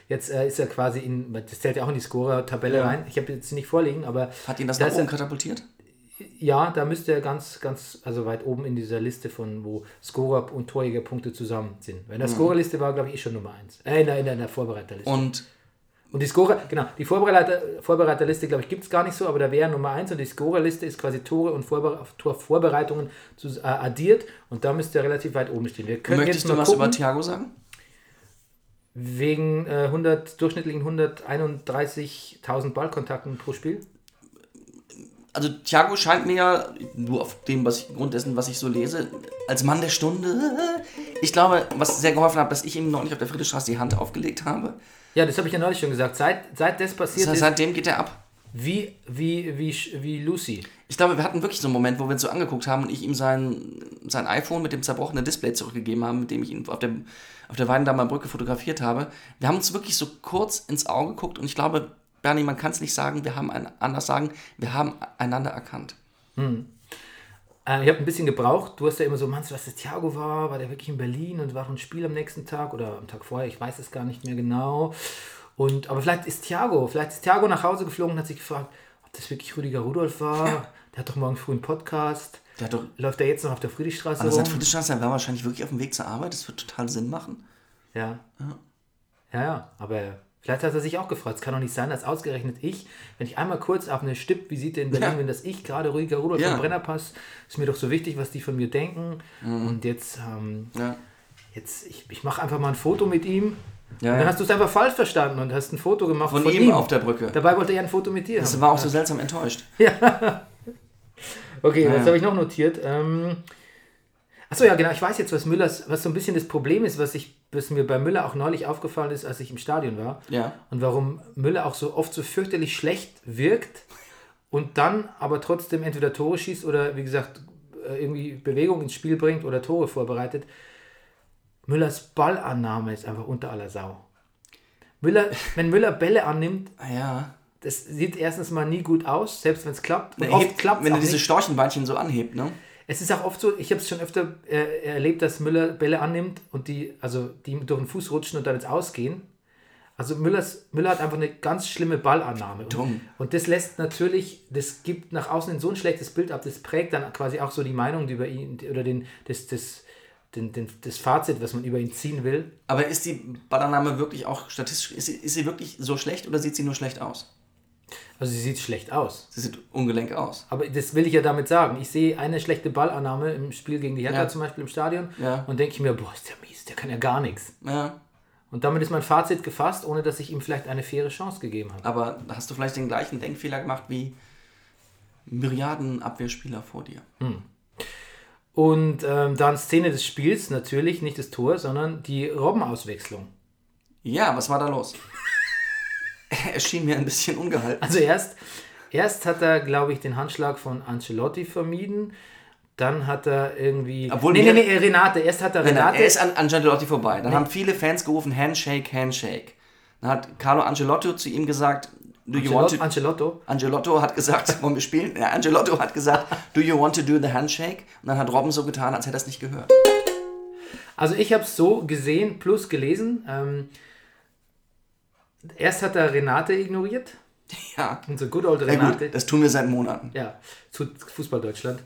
Jetzt äh, ist er quasi in, das zählt ja auch in die Scorer-Tabelle Ja. rein. Ich habe jetzt nicht vorliegen, aber hat ihn das Da nach oben er- katapultiert? Ja, da müsste er ganz, ganz, also weit oben in dieser Liste von, wo Scorer und Torjägerpunkte zusammen sind. Weil in der Scorerliste war, glaube ich, eh schon Nummer 1. Äh, in der, in der, in der Vorbereiterliste. Und Und die Scorer, genau, die Vorbereiter, Vorbereiterliste, glaube ich, gibt es gar nicht so, aber da wäre Nummer 1 und die Scorerliste ist quasi Tore und Vorbere Torvorbereitungen zu, äh, addiert und da müsste er relativ weit oben stehen. Wir können möchtest jetzt du was über gucken, Thiago sagen? wegen äh, 100, durchschnittlichen 131.000 Ballkontakten pro Spiel. Also Thiago scheint mir ja, nur auf dem, was ich, Grund dessen, was ich so lese, als Mann der Stunde. Ich glaube, was sehr geholfen hat, dass ich ihm neulich auf der Friedrichstraße die Hand aufgelegt habe. Ja, das habe ich ja neulich schon gesagt. Seit, seit das Das passiert heißt, ist, seitdem geht er ab. wie, wie, wie, wie Lucy. Ich glaube, wir hatten wirklich so einen Moment, wo wir uns so angeguckt haben und ich ihm sein, sein iPhone mit dem zerbrochenen Display zurückgegeben habe, mit dem ich ihn auf der, auf der Weidendamer Brücke fotografiert habe. Wir haben uns wirklich so kurz ins Auge geguckt und ich glaube, Bernie, man kann es nicht sagen, wir haben ein, anders sagen, wir haben einander erkannt. Äh, ich habe ein bisschen gebraucht. Du hast ja immer so, meinst du, was das Thiago war? War der wirklich in Berlin und war ein Spiel am nächsten Tag oder am Tag vorher? Ich weiß es gar nicht mehr genau. Und, aber vielleicht ist Thiago, vielleicht ist Thiago nach Hause geflogen und hat sich gefragt, ob das wirklich Rüdiger Rudolf war. Der hat doch morgen früh einen Podcast. Der doch, Läuft er jetzt noch auf der Friedrichstraße also rum? Friedrichstraße, er war wahrscheinlich wirklich auf dem Weg zur Arbeit, das wird total Sinn machen. Ja. Ja, ja, aber vielleicht hat er sich auch gefragt. Es kann doch nicht sein, dass ausgerechnet ich, wenn ich einmal kurz auf eine Stippvisite in Berlin Ja. bin, dass ich gerade Rüdiger Rudolf Ja. vom Brennerpass, ist mir doch so wichtig, was die von mir denken. Mhm. Und jetzt, ähm, Ja. jetzt ich, ich mache einfach mal ein Foto mit ihm. Ja, Und dann ja. hast du es einfach falsch verstanden und hast ein Foto gemacht Von, von, ihm, auf der Brücke. Dabei wollte er ein Foto mit dir. Das haben. war auch so seltsam enttäuscht. Okay, was Ja. habe ich noch notiert? Ähm, achso, ja, genau. Ich weiß jetzt, was Müllers, was so ein bisschen das Problem ist, was, ich, was mir bei Müller auch neulich aufgefallen ist, als ich im Stadion war. Ja. Und warum Müller auch so oft so fürchterlich schlecht wirkt und dann aber trotzdem entweder Tore schießt oder, wie gesagt, äh, irgendwie Bewegung ins Spiel bringt oder Tore vorbereitet. Müllers Ballannahme ist einfach unter aller Sau. Müller, wenn Müller Bälle annimmt, Ah, Ja. das sieht erstens mal nie gut aus, selbst wenn es klappt. Und Er oft klappt wenn er diese nicht. Storchenbeinchen so anhebt, ne? Es ist auch oft so, ich habe es schon öfter äh, erlebt, dass Müller Bälle annimmt und die, also die durch den Fuß rutschen und dann ins Ausgehen. Also Müllers, Müller hat einfach eine ganz schlimme Ballannahme. Und, und das lässt natürlich, das gibt nach außen in so ein schlechtes Bild ab, das prägt dann quasi auch so die Meinung die über ihn oder den, das, das, den, den, das Fazit, was man über ihn ziehen will. Aber ist die Ballannahme wirklich auch statistisch, ist sie, ist sie wirklich so schlecht oder sieht sie nur schlecht aus? Also sie sieht schlecht aus. Sie sieht ungelenk aus. Aber das will ich ja damit sagen. Ich sehe eine schlechte Ballannahme im Spiel gegen die Hertha Ja. zum Beispiel im Stadion Ja. und denke ich mir, boah, ist der mies, der kann ja gar nichts. Ja. Und damit ist mein Fazit gefasst, ohne dass ich ihm vielleicht eine faire Chance gegeben habe. Aber hast du vielleicht den gleichen Denkfehler gemacht wie Myriaden Abwehrspieler vor dir? Und ähm, dann Szene des Spiels, natürlich nicht das Tor, sondern die Robbenauswechslung. Ja, was war da los? er schien mir ein bisschen ungehalten. Also erst, erst hat er, glaube ich, den Handschlag von Ancelotti vermieden. Dann hat er irgendwie. Obwohl nee, nee, nee, Renate. Erst hat er Renate. er ist an Angelotti vorbei. Dann haben viele Fans gerufen, Handshake, Handshake. Dann hat Carlo Angelotto zu ihm gesagt, do you want Ancelotto, to... Ancelotto. Angelotto hat gesagt, wollen wir spielen? Ja, Angelotto hat gesagt, do you want to do the handshake? Und dann hat Robben so getan, als hätte er es nicht gehört. Also ich habe es so gesehen plus gelesen. Ähm, erst hat er Renate ignoriert. Ja. Unser good old Renate. gut, das tun wir seit Monaten. Ja, zu Fußball Deutschland.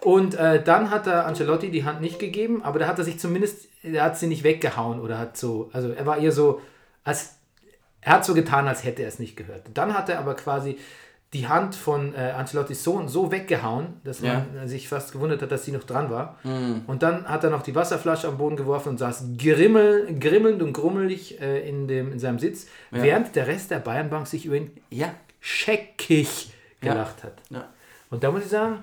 Und äh, dann hat er Ancelotti die Hand nicht gegeben, aber da hat er sich zumindest, er hat sie nicht weggehauen oder hat so, also er war eher so, als er hat so getan, als hätte er es nicht gehört. Dann hat er aber quasi die Hand von äh, Ancelottis Sohn so weggehauen, dass man äh, sich fast gewundert hat, dass sie noch dran war. Und dann hat er noch die Wasserflasche am Boden geworfen und saß grimmel, grimmelnd und grummelig äh, in, dem, in seinem Sitz, während der Rest der Bayernbank sich über ihn Ja, scheckig Ja. gelacht hat. ja. Und da muss ich sagen,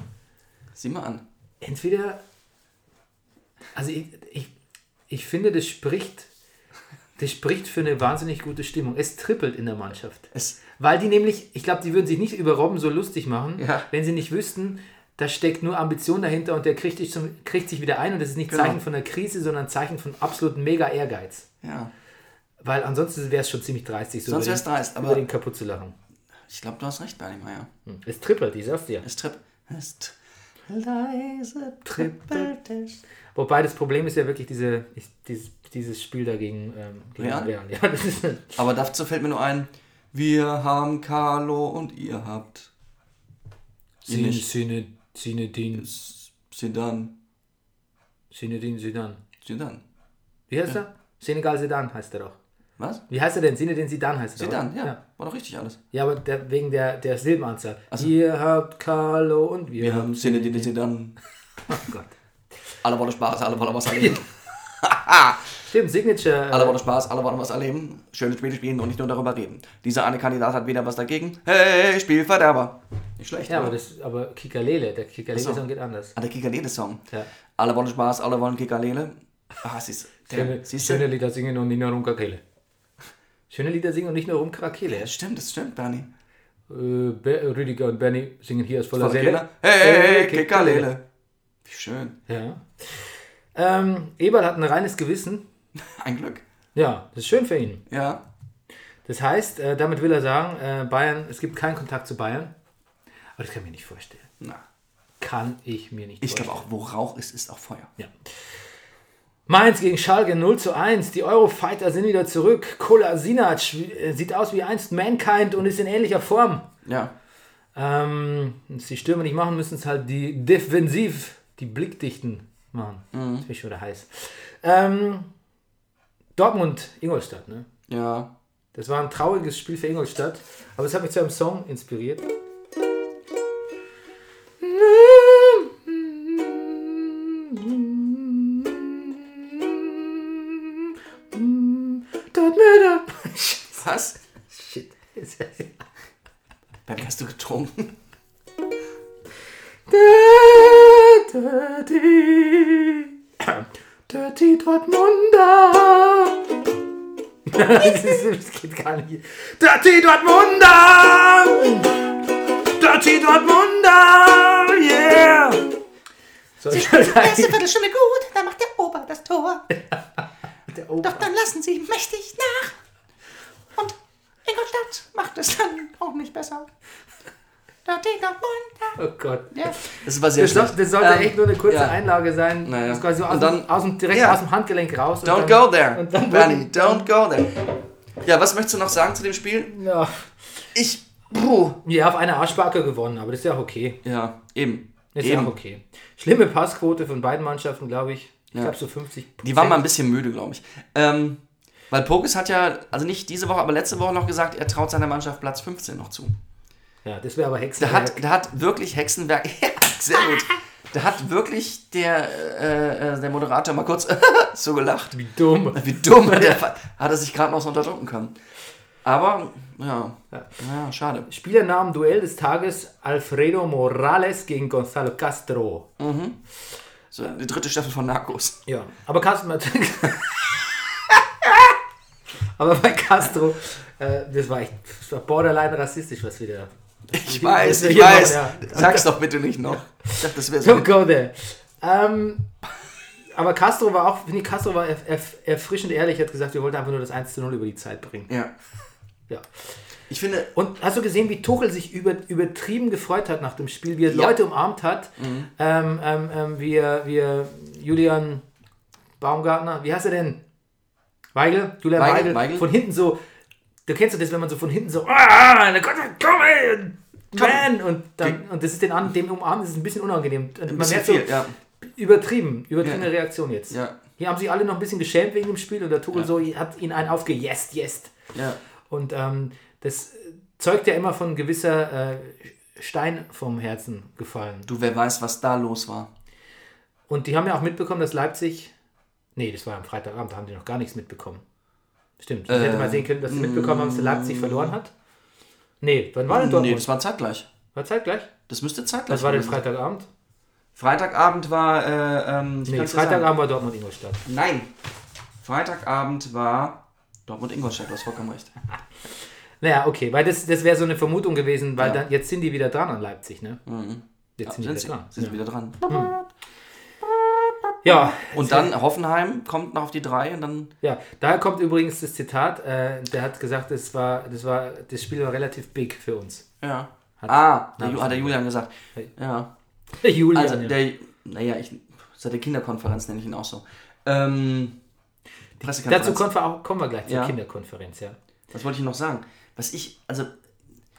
Sieh mal an. entweder, also ich, ich, ich finde, das spricht, das spricht für eine wahnsinnig gute Stimmung. Es trippelt in der Mannschaft. Es, Weil die nämlich, ich glaube, die würden sich nicht über Robben so lustig machen, Ja. wenn sie nicht wüssten, da steckt nur Ambition dahinter und der kriegt sich, zum, kriegt sich wieder ein und das ist nicht Genau. Zeichen von einer Krise, sondern Zeichen von absolutem mega Ehrgeiz. ja. Weil ansonsten wäre es schon ziemlich dreistig, so Sonst über, den, dreist, aber- über den kaputt zu lachen. Ich glaube, du hast recht, Bernie Meyer. Es trippelt, ich sag's dir. Es tripp. Leise trippelt es. Wobei das Problem ist ja wirklich diese, ich, dieses, dieses Spiel dagegen ähm, gegen Real? Real. Ja, das ist, Aber dazu fällt mir nur ein, wir haben Carlo und ihr habt Sine. Sine, Sinedin, Sedan. Sinedin Sidan. Sedan. Wie heißt er? Senegal Sedan heißt er doch. Was? Wie heißt er denn? Sinedin Sidan heißt er doch. ja. ja. War doch richtig alles. Ja, aber der, wegen der, der Silbenanzahl. Ihr habt Carlo und wir, Wir haben Sedan, Sedan. Oh Gott. Alle wollen Spaß, alle wollen was erleben. Stimmt, Signature. Alle Äh, wollen Spaß, alle wollen was erleben. Schöne Spiele spielen und nicht nur darüber reden. Dieser eine Kandidat hat wieder was dagegen. Hey, Spielverderber. Nicht schlecht, ja, aber, das, aber Kikalele, der Kikalele-Song geht anders. Ah, der Kikalele-Song. Ja. Alle wollen Spaß, alle wollen Kikalele. Ah, siehst du. Schöne, Der- schöne Lieder singen und um Krakele. Schöne Lieder singen und nicht nur um Krakele. Das stimmt, das stimmt, Bernie. Äh, Be- Rüdiger und Benny singen hier aus voller Seele. Kehle. Hey, Kikalele. Wie schön. Ja. Ähm, Eberl hat ein reines Gewissen. Ein Glück. Ja, das ist schön für ihn. Ja. Das heißt, äh, damit will er sagen, äh, Bayern, es gibt keinen Kontakt zu Bayern. Aber das kann ich mir nicht vorstellen. Na. Kann ich mir nicht Ich vorstellen. glaube auch, wo Rauch ist, ist auch Feuer. Ja. Mainz gegen Schalke 0 zu 1. Die Eurofighter sind wieder zurück. Kolasinac äh, sieht aus wie einst Mankind und ist in ähnlicher Form. Ja. Ähm, wenn es die Stürmer nicht machen, müssen es halt die defensiv, die Blickdichten machen. Mhm. Das ich schon wieder heiß. Ähm, Dortmund, Ingolstadt, ne? Ja. Das war ein trauriges Spiel für Ingolstadt, aber es hat mich zu einem Song inspiriert. Was? Shit. Bernie, hast du getrunken? Dirty, Dirty Dortmunder. das, geht gar nicht. Dirty Dortmunder. Dirty Dortmunder. Yeah. So, ich Erste Viertelstunde gut, dann macht der Ober das Tor. Doch dann lassen sie mächtig nach. Ingolstadt macht es dann auch nicht besser. Noch munter. Oh Gott. Ja. Das war sehr Das, schlecht. das sollte Ähm, echt nur eine kurze ja. Einlage sein. Naja. Das ist quasi so aus, dann- aus dem, direkt Ja. aus dem Handgelenk raus. und Don't dann- go there. Und dann Bernie, don't go there. Ja, was möchtest du noch sagen zu dem Spiel? Ja. Ich. Puh. ja, auf eine Arschbacke gewonnen, aber das ist ja auch okay. Ja, eben. Das ist ja eben. auch okay. Schlimme Passquote von beiden Mannschaften, glaube ich. Ich Ja. glaube so 50 Die waren mal ein bisschen müde, glaube ich. Ähm, weil Pokes hat ja, also nicht diese Woche, aber letzte Woche noch gesagt, er traut seiner Mannschaft Platz 15 noch zu. Ja, das wäre aber Hexenwerk. Der hat, der hat wirklich Hexenwerk. Ja, sehr gut. Der hat wirklich der, äh, äh, der Moderator mal kurz so gelacht. Wie dumm. Wie dumm, der hat er sich gerade noch so unterdrücken können. Aber, ja, ja, schade. Spielernamen Duell des Tages Alfredo Morales gegen Gonzalo Castro. So, die dritte Staffel von Narcos. Ja, aber Castro. Aber bei Castro, äh, das war echt das war borderline rassistisch, was wieder. Ich weiß, ich weiß. ja. Sag's doch bitte nicht noch. Ich dachte, das wäre so. Don't go there. Ähm, aber Castro war auch, finde ich, Castro war erf erf erfrischend ehrlich, hat gesagt, wir wollten einfach nur das 1 zu 0 über die Zeit bringen. Ja. Ja. Ich finde, Und hast du gesehen, wie Tuchel sich über, übertrieben gefreut hat nach dem Spiel, wie er Ja. Mhm. Leute umarmt hat, ähm, ähm, ähm, wie, er, wie er Julian Baumgartner, wie heißt er denn? Weigel? Julian Weigel, Weigel, Weigel. von hinten so, du kennst du das, wenn man so von hinten so, ah, Gott, komm ey, man, und, dann, und das ist den an, dem umarmen, das ist ein bisschen unangenehm. Und man merkt so, ja. übertrieben, übertriebene Ja. Reaktion jetzt. Ja. Hier haben sich alle noch ein bisschen geschämt wegen dem Spiel und der Tuchel so hat ihn einen aufgejest, yes. Ja. Und ähm, das zeugt ja immer von gewisser äh, Stein vom Herzen gefallen. Du, wer weiß, was da los war. Und die haben ja auch mitbekommen, dass Leipzig. Nee, das war am Freitagabend, da haben die noch gar nichts mitbekommen. Stimmt. Ich hätte Äh, mal sehen können, dass sie mitbekommen haben, dass Leipzig verloren hat. Nee, wann war denn Nee, Dortmund? das war zeitgleich. war zeitgleich? Das müsste zeitgleich Was war denn sein. Freitagabend? Freitagabend war, äh, ähm, Nee, sagen. Freitagabend war Dortmund Ingolstadt. Nein. Freitagabend war Dortmund Ingolstadt, du hast vollkommen recht. Naja, okay, weil das, das wäre so eine Vermutung gewesen, weil Ja. dann jetzt sind die wieder dran an Leipzig, ne? Jetzt Ja, sind die sind wieder sie, dran. sind ja. wieder dran. Ja, Und dann Hoffenheim kommt noch auf die drei und dann. Ja, daher kommt übrigens das Zitat. Äh, der hat gesagt, das war, das war, das Spiel war relativ big für uns. Ja. Hat- ah, der, hat der. Julian gesagt. Ja. Der Julian. Also der, naja, ich, seit der Kinderkonferenz nenne ich ihn auch so. Ähm, Dazu kommen wir, gleich zur Ja. Kinderkonferenz, ja. Was wollte ich noch sagen? Was ich, also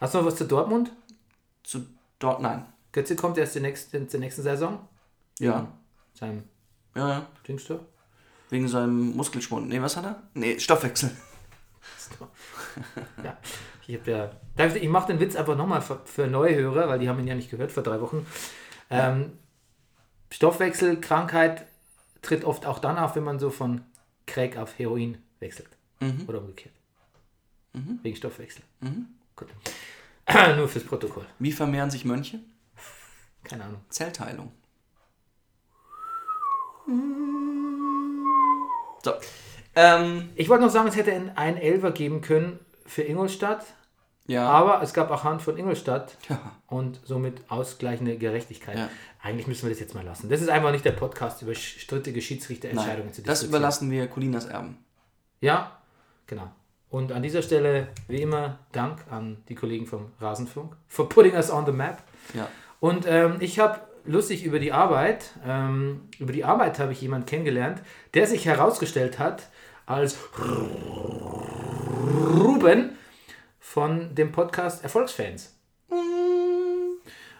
Hast du noch was zu Dortmund? zu dort, nein. Götze kommt erst der nächsten, zur nächsten Saison. Ja. Seinem Ja, ja. Dingster. Wegen seinem Muskelschwund. Nee, was hat er? Nee, Stoffwechsel. Ja, ich, hab ja, ich mache den Witz einfach nochmal für, für neue Hörer, weil die haben ihn ja nicht gehört vor drei Wochen. Ähm, Stoffwechselkrankheit tritt oft auch dann auf, wenn man so von Crack auf Heroin wechselt. Oder umgekehrt. Wegen Stoffwechsel. Gut. Nur fürs Protokoll. Wie vermehren sich Mönche? Keine Ahnung. Zellteilung. So. Ähm, Ich wollte noch sagen, es hätte einen Elfer geben können für Ingolstadt, ja. aber es gab auch Hand von Ingolstadt ja. und somit ausgleichende Gerechtigkeit. Ja. Eigentlich müssen wir das jetzt mal lassen. Das ist einfach nicht der Podcast über strittige Schiedsrichterentscheidungen Nein, zu das diskutieren. überlassen wir Colinas Erben. Ja, genau. Und an dieser Stelle, wie immer, Dank an die Kollegen vom Rasenfunk for putting us on the map. Ja. Und ähm, ich habe lustig über die Arbeit, ähm, über die Arbeit habe ich jemanden kennengelernt, der sich herausgestellt hat als Ruben von dem Podcast Erfolgsfans.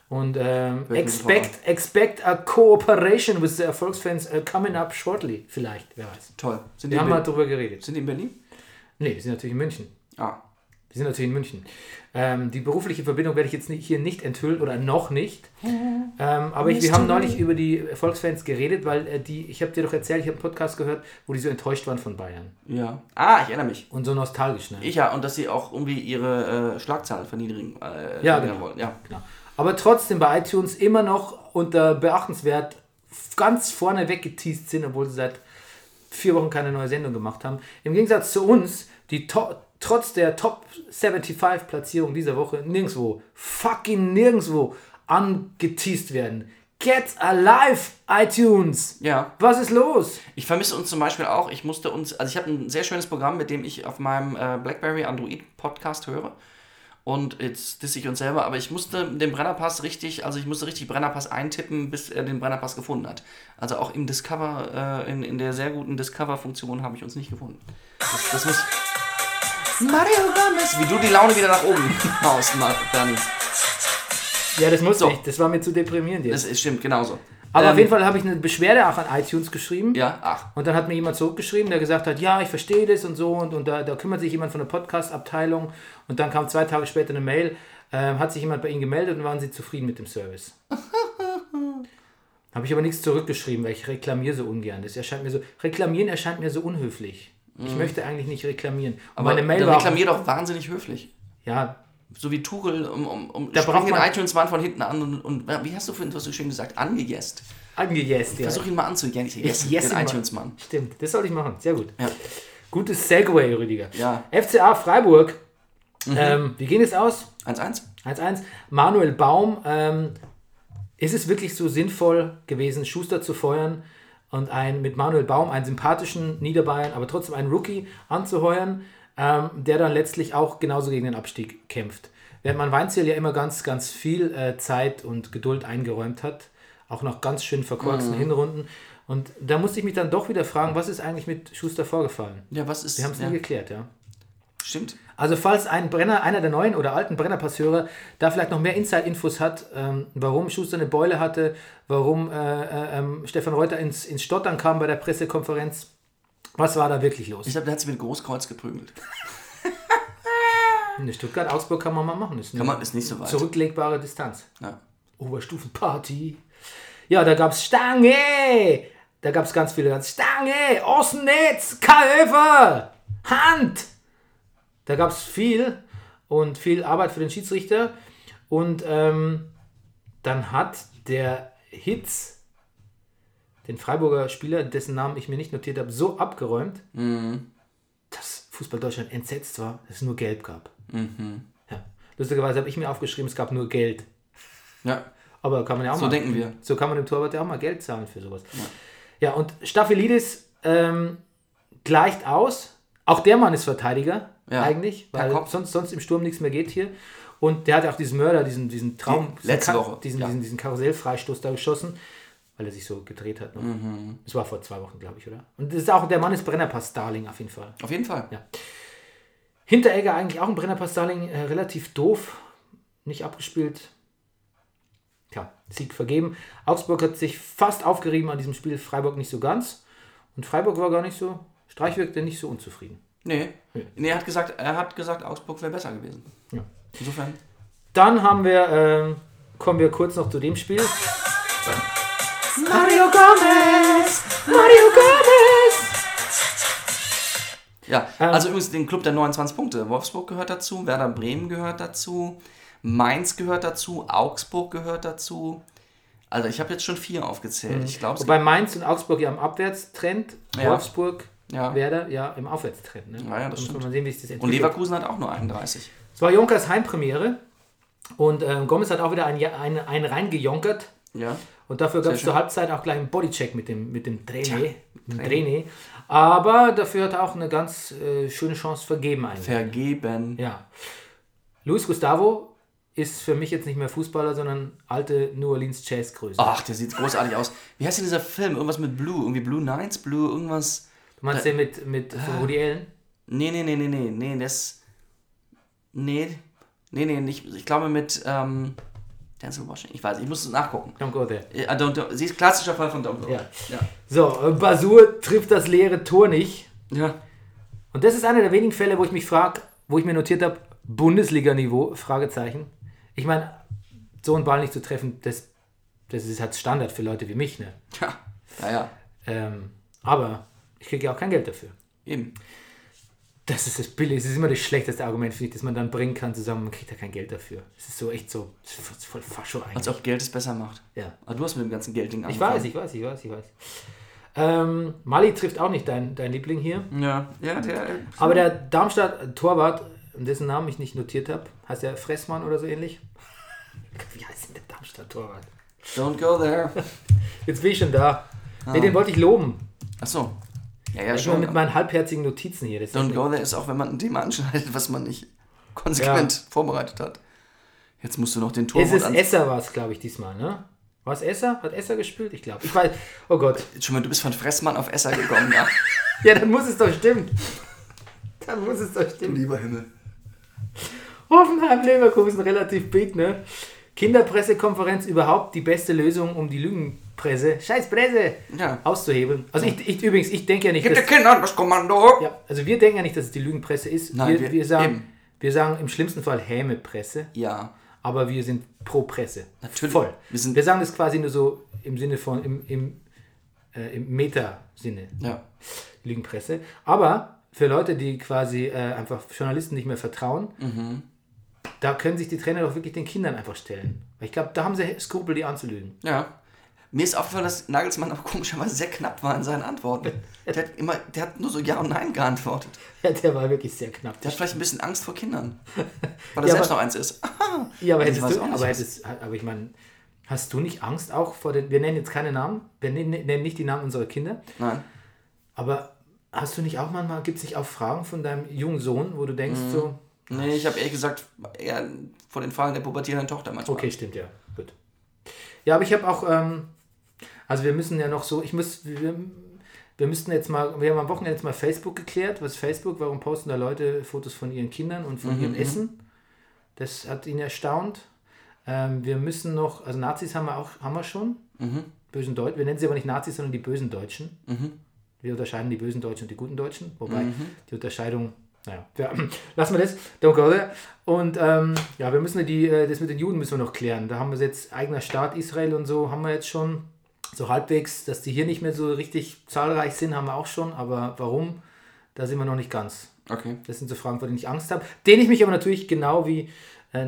Und ähm, expect, expect a cooperation with the Erfolgsfans uh, coming up shortly, vielleicht, wer weiß. Toll. Sind Wir haben mal Ber- drüber geredet. sind die in Berlin? Nee, die sind natürlich in München. Ah. Die sind natürlich in München. Ähm, die berufliche Verbindung werde ich jetzt nicht, hier nicht enthüllen oder noch nicht. Ähm, aber ich, wir haben neulich über die Erfolgsfans geredet, weil äh, die, ich habe dir doch erzählt, ich habe einen Podcast gehört, wo die so enttäuscht waren von Bayern. Ja. Ah, ich erinnere mich. Und so nostalgisch, ne? Ich ja, und dass sie auch irgendwie ihre äh, Schlagzahl verniedrigen, äh, Ja, genau. wollen. Ja. Genau. Aber trotzdem bei iTunes immer noch unter beachtenswert ganz vorne weggeteased sind, obwohl sie seit vier Wochen keine neue Sendung gemacht haben. Im Gegensatz zu uns, die to trotz der Top 75 Platzierung dieser Woche nirgendwo, fucking nirgendwo angeteased werden. Get alive, iTunes! Ja. Was ist los? Ich vermisse uns zum Beispiel auch, ich musste uns, also ich habe ein sehr schönes Programm, mit dem ich auf meinem äh, BlackBerry Android Podcast höre. Und jetzt disse ich uns selber, aber ich musste den Brennerpass richtig, also ich musste richtig Brennerpass eintippen, bis er den Brennerpass gefunden hat. Also auch im Discover, äh, in, in der sehr guten Discover-Funktion habe ich uns nicht gefunden. Das, das muss. Mario Gomez! Wie du die Laune wieder nach oben haust, Bernie. Ja, das muss So. nicht. Das war mir zu deprimierend jetzt. Das ist, stimmt, genauso. Aber Ähm, auf jeden Fall habe ich eine Beschwerde auch an iTunes geschrieben. Ja, ach. Und dann hat mir jemand zurückgeschrieben, der gesagt hat, ja, ich verstehe das und so und, und da, da kümmert sich jemand von der Podcast-Abteilung und dann kam zwei Tage später eine Mail, ähm, hat sich jemand bei Ihnen gemeldet und waren Sie zufrieden mit dem Service. Habe ich aber nichts zurückgeschrieben, weil ich reklamiere so ungern. Das erscheint mir so, reklamieren erscheint mir so unhöflich. Ich möchte eigentlich nicht reklamieren. Und. Aber meine Mail war auch, reklamier doch wahnsinnig höflich. ja, So wie Tuchel um, um, um Da braucht den man- iTunes-Mann von hinten an und, und wie hast du vorhin was so schön gesagt? Angejest. angejäst. Ja. Versuch ihn mal anzujessen, Ich jesse den mal. iTunes-Mann. Stimmt, das sollte ich machen. Sehr gut. Ja. Gutes Segway, Rüdiger. Ja. FCA Freiburg. Mhm. Ähm, wie geht es aus? 1-1? 1-1. Manuel Baum. Ähm, ist es wirklich so sinnvoll gewesen, Schuster zu feuern und ein, mit Manuel Baum einen sympathischen Niederbayern, aber trotzdem einen Rookie anzuheuern, ähm, der dann letztlich auch genauso gegen den Abstieg kämpft? Während man Weinziel ja immer ganz, ganz viel äh, Zeit und Geduld eingeräumt hat, auch noch ganz schön verkorksten Hinrunden. Und da musste ich mich dann doch wieder fragen, was ist eigentlich mit Schuster vorgefallen? Ja, was ist. Wir haben es ja, nie geklärt, ja. Stimmt. Also falls ein Brenner, einer der neuen oder alten Brennerpasshörer da vielleicht noch mehr Inside-Infos hat, ähm, warum Schuster eine Beule hatte, warum äh, äh, ähm, Stefan Reuter ins, ins Stottern kam bei der Pressekonferenz, was war da wirklich los? Ich glaube, der hat sich mit Großkreuz geprügelt. In Stuttgart-Augsburg kann man mal machen. Ist, Kann man, ist nicht so weit. Zurücklegbare Distanz. Ja. Oberstufenparty. Ja, da gab es Stange. Da gab es ganz viele. Ganz Stange, Außennetz, Kalöfer, Hand. Da gab es viel und viel Arbeit für den Schiedsrichter. Und ähm, dann hat der Hitz den Freiburger Spieler, dessen Namen ich mir nicht notiert habe, so abgeräumt, dass Fußball Deutschland entsetzt war, dass es nur Gelb gab. Ja. Lustigerweise habe ich mir aufgeschrieben, es gab nur Geld. ja. Aber kann man ja auch So mal. denken wir. So kann man dem Torwart ja auch mal Geld zahlen für sowas. Ja, und Staphylides ähm, gleicht aus. Auch der Mann ist Verteidiger, Ja, eigentlich, weil Kopf. sonst, sonst im Sturm nichts mehr geht hier. Und der hat auch diesen Mörder, diesen, diesen Traum, Die- letzte Woche, diesen, ja. diesen, diesen Karussellfreistoß da geschossen, weil er sich so gedreht hat. Ne? Mhm. Das war vor zwei Wochen, glaube ich, oder? Und das ist auch, der Mann ist Brennerpass-Starling auf jeden Fall. Auf jeden Fall. Ja. Hinteregger eigentlich auch ein Brennerpass-Starling, äh, relativ doof, nicht abgespielt. Tja, Sieg vergeben. Augsburg hat sich fast aufgerieben an diesem Spiel, Freiburg nicht so ganz. Und Freiburg war gar nicht so, Streich wirkte nicht so unzufrieden. Nee. Nee, er hat gesagt, er hat gesagt, Augsburg wäre besser gewesen. Ja. Insofern. Dann haben wir, ähm, kommen wir kurz noch zu dem Spiel. Mario Gomez! Mario Gomez! Ja, Ähm. also übrigens den Club der 29 Punkte. Wolfsburg gehört dazu, Werder Bremen gehört dazu, Mainz gehört dazu, Augsburg gehört dazu. Also ich habe jetzt schon vier aufgezählt. Ich glaube, es Wobei Mainz und Augsburg ja im Abwärtstrend, Ja. Wolfsburg, Ja. Werder ja im Aufwärtstrend. Ne? Ja, ja, das stimmt. sehen, das Und. Leverkusen hat auch nur 31. Es war Jonkers Heimpremiere und ähm, Gomez hat auch wieder einen, einen, einen reingejonkert. Ja. Und dafür gab es zur. Halbzeit auch gleich einen Bodycheck mit dem, mit dem Trainer. Mit dem Trainer. Aber dafür hat er auch eine ganz äh, schöne Chance vergeben eigentlich. Vergeben. Ja. Luis Gustavo ist für mich jetzt nicht mehr Fußballer, sondern alte New Orleans Jazz-Größe. Ach, der sieht großartig aus. Wie heißt denn dieser Film? Irgendwas mit Blue. Irgendwie Blue Nights, Blue, irgendwas. Du meinst den mit, mit von Woody Allen? Nee, nee, nee, nee, nee, nee, das. Nee, nee, nee, nicht. Ich glaube mit ähm, Denzel Washington. Ich weiß, ich muss es nachgucken. Don't go there. Äh, don't, don't, sie ist klassischer Fall von Don't Go. Ja. Ja. So, äh, Basur trifft das leere Tor nicht. ja. Und das ist einer der wenigen Fälle, wo ich mich frage, wo ich mir notiert habe, Bundesliga-Niveau, Fragezeichen. Ich meine, so einen Ball nicht zu treffen, das, das ist halt Standard für Leute wie mich. Ne? Ja. Ja, ja. Ähm, aber ich kriege ja auch kein Geld dafür. Eben. Das ist das Billige, das ist immer das schlechteste Argument, finde ich, das man dann bringen kann, zu sagen, man kriegt ja kein Geld dafür. Es ist so echt so, das ist voll Fascho eigentlich. Als ob Geld es besser macht. ja. Aber du hast mit dem ganzen Geldding Ich angefangen. weiß, ich weiß, ich weiß, ich weiß. Ähm, Mali trifft auch nicht dein, dein Liebling hier. Ja, ja, der. Aber der Darmstadt-Torwart, dessen Namen ich nicht notiert habe, heißt der Fressmann oder so ähnlich? Wie heißt denn der Darmstadt-Torwart? Don't go there. Jetzt bin ich schon da. Nee, den wollte ich loben. Achso. Ja, ja, Ich bin schon. mit meinen halbherzigen Notizen hier. Das Don't go there ist auch, wenn man ein Thema anschneidet, was man nicht konsequent vorbereitet hat. Jetzt musst du noch den Es Torwart ist. Esser war es, glaube ich, diesmal, ne? War es Esser? Hat Esser gespielt? Ich glaube. Ich weiß. Oh Gott. Schon mal, du bist von Fressmann auf Esser gekommen, ja. Ja, dann muss es doch stimmen. Dann muss es doch stimmen. Lieber Himmel. Hoffenheim Leverkusen relativ big, ne? Kinderpressekonferenz überhaupt die beste Lösung, um die Lügenpresse, scheiß Presse, Ja. auszuhebeln. Also ich, ich übrigens, ich denke ja nicht, Gib dass, den Kindern das Kommando! ja, also wir denken ja nicht, dass es die Lügenpresse ist. Nein, wir, wir- wir, sagen, eben. wir sagen im schlimmsten Fall Häme-Presse, Ja. aber wir sind pro Presse. Natürlich. Voll. Wir sind- wir sagen das quasi nur so im Sinne von, im, im, äh, im Meta-Sinne. Ja. Lügenpresse. Aber für Leute, die quasi äh, einfach Journalisten nicht mehr vertrauen, Mhm. da können sich die Trainer doch wirklich den Kindern einfach stellen. Weil ich glaube, da haben sie Skrupel, die anzulügen. Ja. Mir ist aufgefallen, dass Nagelsmann aber komischerweise sehr knapp war in seinen Antworten. Der hat, immer, der hat nur so Ja und Nein geantwortet. Ja, der war wirklich sehr knapp. Der hat vielleicht ein bisschen Angst vor Kindern. Weil er Ja, selbst aber- noch eins ist. Ja, aber Ich hättest du, aber, was- hättest, aber ich meine, hast du nicht Angst auch vor den, wir nennen jetzt keine Namen, wir nennen, nennen nicht die Namen unserer Kinder, Nein. aber hast du nicht auch manchmal, gibt es nicht auch Fragen von deinem jungen Sohn, wo du denkst Mhm. so, Nee, ich habe ehrlich gesagt eher vor den Fragen der pubertierenden Tochter manchmal. Okay, stimmt, ja. Gut. Ja, aber ich habe auch, ähm, also wir müssen ja noch so, ich muss, wir, wir müssten jetzt mal, wir haben am Wochenende jetzt mal Facebook geklärt. Was ist Facebook? Warum posten da Leute Fotos von ihren Kindern und von ihrem Essen? Das hat ihn erstaunt. Ähm, wir müssen noch, also Nazis haben wir auch, haben wir schon. Bösen Deutschen. Wir nennen sie aber nicht Nazis, sondern die bösen Deutschen. Wir unterscheiden die bösen Deutschen und die guten Deutschen. Wobei die Unterscheidung, naja, ja, lassen wir das. Don't go there. Und ähm, ja, wir müssen die, äh, das mit den Juden müssen wir noch klären. Da haben wir jetzt eigener Staat Israel und so, haben wir jetzt schon so halbwegs, dass die hier nicht mehr so richtig zahlreich sind, haben wir auch schon. Aber warum? Da sind wir noch nicht ganz. Okay. Das sind so Fragen, vor denen ich Angst habe. Denen ich mich aber natürlich genau wie äh,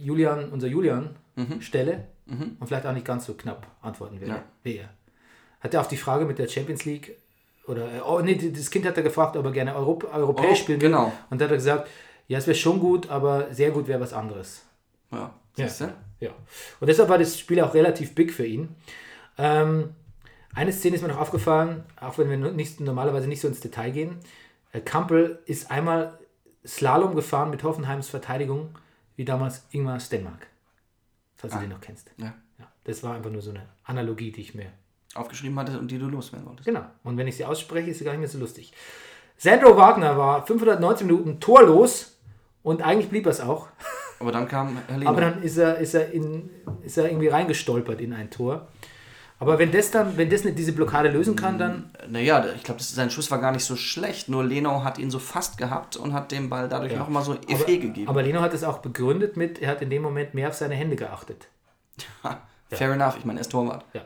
Julian, unser Julian, stelle und vielleicht auch nicht ganz so knapp antworten werde Ja. wie er. Hat er auf die Frage mit der Champions League oder, äh, oh nee, das Kind hat er gefragt, ob er gerne Europ europäisch Oh, spielen will. genau. Und da hat er gesagt, ja, es wäre schon gut, aber sehr gut wäre was anderes. Ja. Ja. Siehst du? Ja. Und deshalb war das Spiel auch relativ big für ihn. Ähm, eine Szene ist mir noch aufgefallen, auch wenn wir nicht, normalerweise nicht so ins Detail gehen. Äh, Kampel ist einmal Slalom gefahren mit Hoffenheims Verteidigung, wie damals Ingmar Stenmark. Falls du den noch kennst. Ja. Ja, das war einfach nur so eine Analogie, die ich mir. Aufgeschrieben hatte und die du loswerden wolltest. Genau. Und wenn ich sie ausspreche, ist sie gar nicht mehr so lustig. Sandro Wagner war 590 Minuten torlos und eigentlich blieb er es auch. Aber dann kam Herr. Aber dann ist er, ist er, in, ist er irgendwie reingestolpert in ein Tor. Aber wenn das dann, wenn das nicht diese Blockade lösen kann, dann. Naja, ich glaube, sein Schuss war gar nicht so schlecht. Nur Leno hat ihn so fast gehabt und hat dem Ball dadurch Ja. noch mal so Aber, Effet gegeben. aber Leno hat es auch begründet mit, er hat in dem Moment mehr auf seine Hände geachtet. Fair enough, ich meine, er ist Torwart. Ja.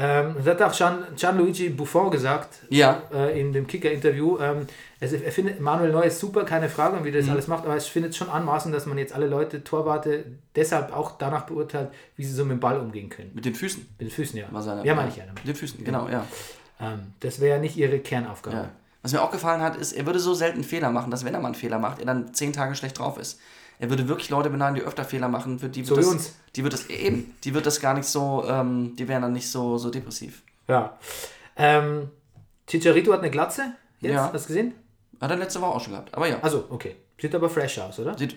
Ähm, das hat auch Gian, Gianluigi Buffon gesagt Ja. äh, in dem Kicker-Interview. Ähm, also er findet Manuel Neuer ist super, keine Frage, wie Mhm. der das alles macht, aber ich finde es schon anmaßend, dass man jetzt alle Leute, Torwarte, deshalb auch danach beurteilt, wie sie so mit dem Ball umgehen können. Mit den Füßen. Mit den Füßen, ja. Seine, ja, meine ich ja. Mit den Füßen, genau, ja. Ähm, das wäre ja nicht ihre Kernaufgabe. ja. Was mir auch gefallen hat, ist, er würde so selten Fehler machen, dass wenn er mal einen Fehler macht, er dann zehn Tage schlecht drauf ist. Er würde wirklich Leute beneiden, die öfter Fehler machen. Für die So wird wie das, uns. Die wird das eben, die wird das gar nicht so, ähm, die wären dann nicht so, so depressiv. Ja. Ähm, Chicharito hat eine Glatze. Jetzt, Ja. hast du gesehen? Hat er letzte Woche auch schon gehabt. Aber ja. Also, okay. Sieht aber fresh aus, oder? Sieht.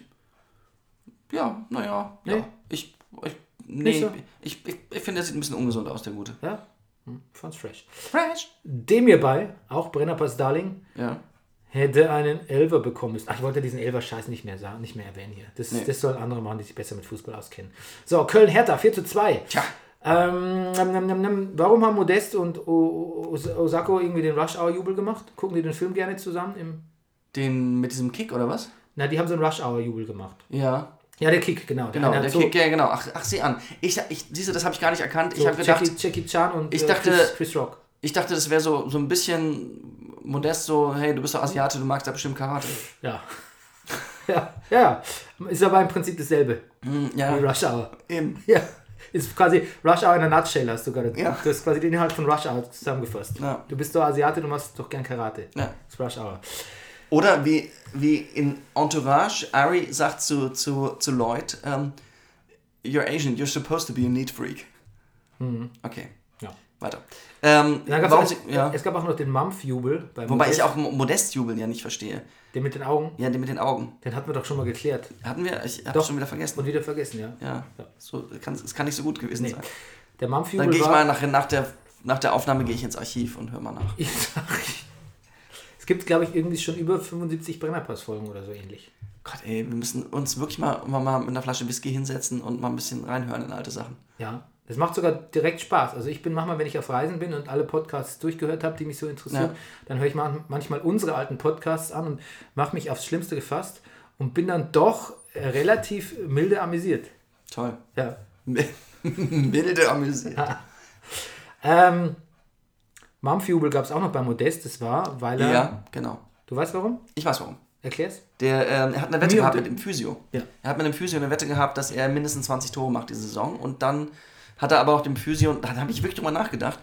Ja, naja. Nee? Ja. Ich, ich, nee, so? ich, ich, ich finde, er sieht ein bisschen ungesund aus, der Gute. Ja. Hm, fand's fresh. Fresh. Dem hierbei, auch Brennerpass Darling, Ja. Hätte einen Elver bekommen müssen. Ach, ich wollte diesen Elver-Scheiß nicht mehr sagen, nicht mehr erwähnen hier. Das, Nee. das sollen andere machen, die sich besser mit Fußball auskennen. So, Köln-Hertha, 4 zu 2. Tja. Ähm, nam, nam, nam, warum haben Modest und O- O- Osako irgendwie den Rush-Hour-Jubel gemacht? Gucken die den Film gerne zusammen? Im Den mit diesem Kick oder was? Na, die haben so einen Rush-Hour-Jubel gemacht. Ja. Ja, der Kick, genau. Genau, eine hat der so- Kick, ja, genau. Ach, ach sieh an. Ich, ich, siehst du, das habe ich gar nicht erkannt. Ich so habe gedacht, Jackie, Jackie Chan und ich äh, dachte- Chris, Chris Rock. ich dachte, das wäre so, so ein bisschen modest, so, hey, du bist doch Asiate, du magst ja bestimmt Karate. Ja. ja, ja. Ist aber im Prinzip dasselbe Hm, ja, wie Rush Hour. eben. Ja. Ist quasi Rush Hour in a Nutshell, hast du gerade. Ja. Du hast quasi den Inhalt von Rush Hour zusammengefasst. Ja. Du bist doch Asiate, du machst doch gern Karate. Ja. Das ist Rush Hour. Oder wie, wie in Entourage, Ari sagt zu, zu, zu Lloyd, ähm, You're Asian, you're supposed to be a neat freak. Okay, Ja. weiter. Ähm, Dann warum sie, ja. Es gab auch noch den Mampf-Jubel. bei Wobei Modest. ich auch Mo- Modest-Jubeln ja nicht verstehe. Den mit den Augen, Ja, den mit den Augen. den hatten wir doch schon mal geklärt. Hatten wir? Ich hab's Doch. schon wieder vergessen. Und wieder vergessen, ja. Ja, Ja. so, kann, es kann nicht so gut gewesen Nee. sein. Der Dann Mampf-Jubel gehe ich mal nach, nach, der, nach der Aufnahme gehe ich ins Archiv und höre mal nach. Es gibt, glaube ich, irgendwie schon über 75 Brennerpass-Folgen oder so ähnlich. Gott, ey, wir müssen uns wirklich mal, mal, mal mit einer Flasche Whisky hinsetzen und mal ein bisschen reinhören in alte Sachen. Ja, das macht sogar direkt Spaß. Also ich bin manchmal, wenn ich auf Reisen bin und alle Podcasts durchgehört habe, die mich so interessieren, Ja. dann höre ich man- manchmal unsere alten Podcasts an und mache mich aufs Schlimmste gefasst und bin dann doch äh, relativ milde amüsiert. Toll. Ja. Milde amüsiert. Ähm, Mampfjubel gab es auch noch bei Modest, das war, weil er... Ja, genau. Du weißt warum? Ich weiß warum. Erklär's? Der, ähm, er hat eine Wette Mir gehabt mit dem Physio. Ja. Er hat mit dem Physio eine Wette gehabt, dass er mindestens 20 Tore macht diese Saison. Und dann hat er aber auch dem Physio, da habe ich wirklich drüber nachgedacht,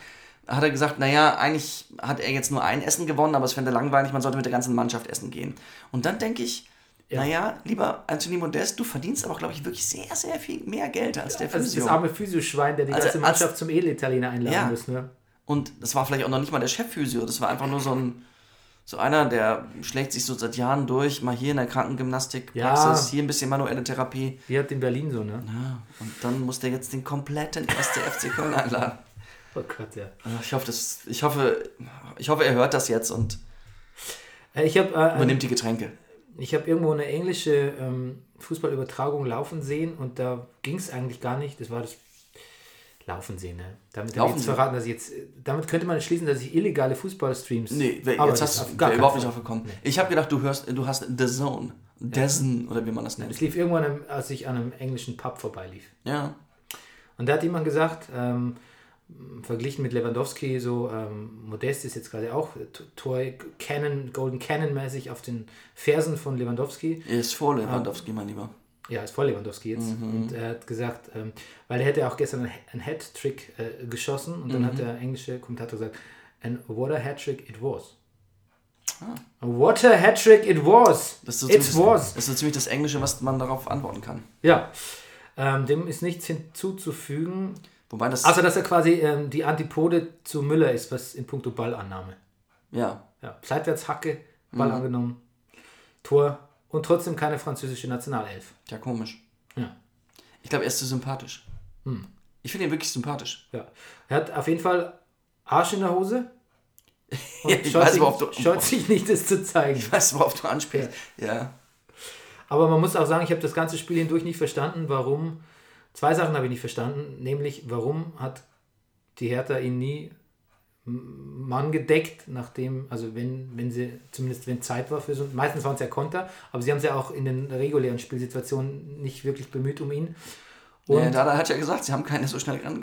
hat er gesagt, naja, eigentlich hat er jetzt nur ein Essen gewonnen, aber es fände langweilig, man sollte mit der ganzen Mannschaft essen gehen. Und dann denke ich, Ja. naja, lieber Anthony Modest, du verdienst aber, glaube ich, wirklich sehr, sehr viel mehr Geld als der Also Physio. das arme Physioschwein, der die Also ganze als- Mannschaft zum Edelitaliener einladen Ja. muss. Ne? Und das war vielleicht auch noch nicht mal der Chefphysio, das war einfach nur so ein so einer, der schlägt sich so seit Jahren durch, mal hier in der Krankengymnastik, Ja. Hier ein bisschen manuelle Therapie. Wie hat in Berlin so, ne? Ja, und dann muss der jetzt den kompletten SC FC Köln einladen. Oh Gott, ja. Ich hoffe, das, ich hoffe, ich hoffe, er hört das jetzt und Äh, Ich habe äh, übernimmt die Getränke. Ich habe irgendwo eine englische ähm, Fußballübertragung laufen sehen und da ging es eigentlich gar nicht. Das war das Laufen sehen. Ne? Damit, Laufen jetzt verraten, dass ich jetzt, damit könnte man schließen, dass ich illegale Fußballstreams. Nee, Aber jetzt das hast du gar wär überhaupt nicht Fall. drauf gekommen. Ich habe gedacht, du hörst, du hast The Zone. Dessen oder wie man das Es nennt. lief irgendwann, als ich an einem englischen Pub vorbeilief. Ja. Und da hat jemand gesagt, ähm, verglichen mit Lewandowski, so ähm, Modest ist jetzt gerade auch T- Tor Cannon, Golden Cannon mäßig auf den Fersen von Lewandowski. Er ist vor Lewandowski, mein Lieber. Ja, ist voll Lewandowski jetzt. Und er hat gesagt, ähm, weil er hätte auch gestern einen- Hat-Trick äh, geschossen und dann hat der englische Kommentator gesagt, and what a Hat-Trick it was. What a Hat-Trick it was. Das ist, so it was. das ist so ziemlich das Englische, was man darauf antworten kann. Ja. Ähm, dem ist nichts hinzuzufügen, Wobei das. außer dass er quasi ähm, die Antipode zu Müller ist, was in puncto Ballannahme. ja. Ja, Seitwärtshacke, Ball angenommen, Tor und trotzdem keine französische Nationalelf. Ja, komisch. Ja. Ich glaube, er ist zu sympathisch. Hm. Ich finde ihn wirklich sympathisch. Ja. Er hat auf jeden Fall Arsch in der Hose. Ja, ich weiß, sich, worauf du- scheut sich nicht, das zu zeigen. Ich weiß, worauf du anspielst. Ja. Aber man muss auch sagen, ich habe das ganze Spiel hindurch nicht verstanden, warum. Zwei Sachen habe ich nicht verstanden, nämlich warum hat die Hertha ihn nie Mann gedeckt, nachdem, also wenn, wenn sie, zumindest wenn Zeit war für so, meistens waren es ja Konter, aber sie haben es ja auch in den regulären Spielsituationen nicht wirklich bemüht um ihn. Und, Ja, Dada hat ja gesagt, sie haben keine so schnell ran.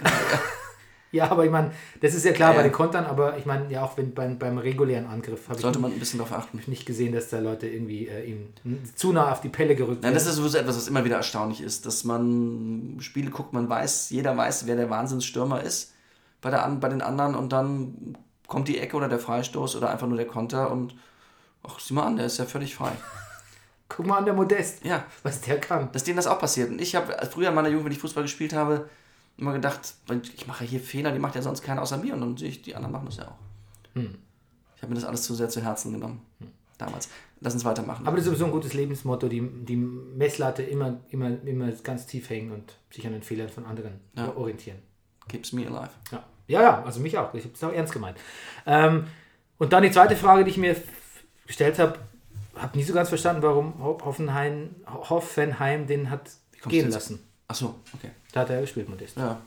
ja, aber ich meine, das ist ja klar Ja, bei den Kontern, aber ich meine, ja auch wenn beim, beim regulären Angriff habe ich Sollte man ein bisschen darauf achten. nicht gesehen, dass da Leute irgendwie äh, ihm zu nah auf die Pelle gerückt Nein, das werden. ist sowieso etwas, was immer wieder erstaunlich ist, dass man Spiele guckt, man weiß, jeder weiß, wer der Wahnsinnsstürmer ist bei, der, bei den anderen und dann kommt die Ecke oder der Freistoß oder einfach nur der Konter und ach, sieh mal an, der ist ja völlig frei. Guck mal an der Modest, Ja, was der kann. dass denen das auch passiert. Und ich habe früher in meiner Jugend, wenn ich Fußball gespielt habe, immer gedacht, ich mache hier Fehler, die macht ja sonst keiner außer mir und dann sehe ich, die anderen machen das ja auch. Hm. Ich habe mir das alles zu sehr zu Herzen genommen. Damals. Lass uns weitermachen. Aber das ist sowieso ein gutes Lebensmotto, die, die Messlatte immer, immer, immer ganz tief hängen und sich an den Fehlern von anderen Ja. orientieren. Keeps me alive. Ja. Ja, ja, also mich auch. Ich habe es auch ernst gemeint. Ähm, und dann die zweite Frage, die ich mir gestellt habe, habe nie so ganz verstanden, warum Ho- Hoffenheim, Hoffenheim den hat gehen lassen. Ach so, okay. Da hat er gespielt, Modest. Ja,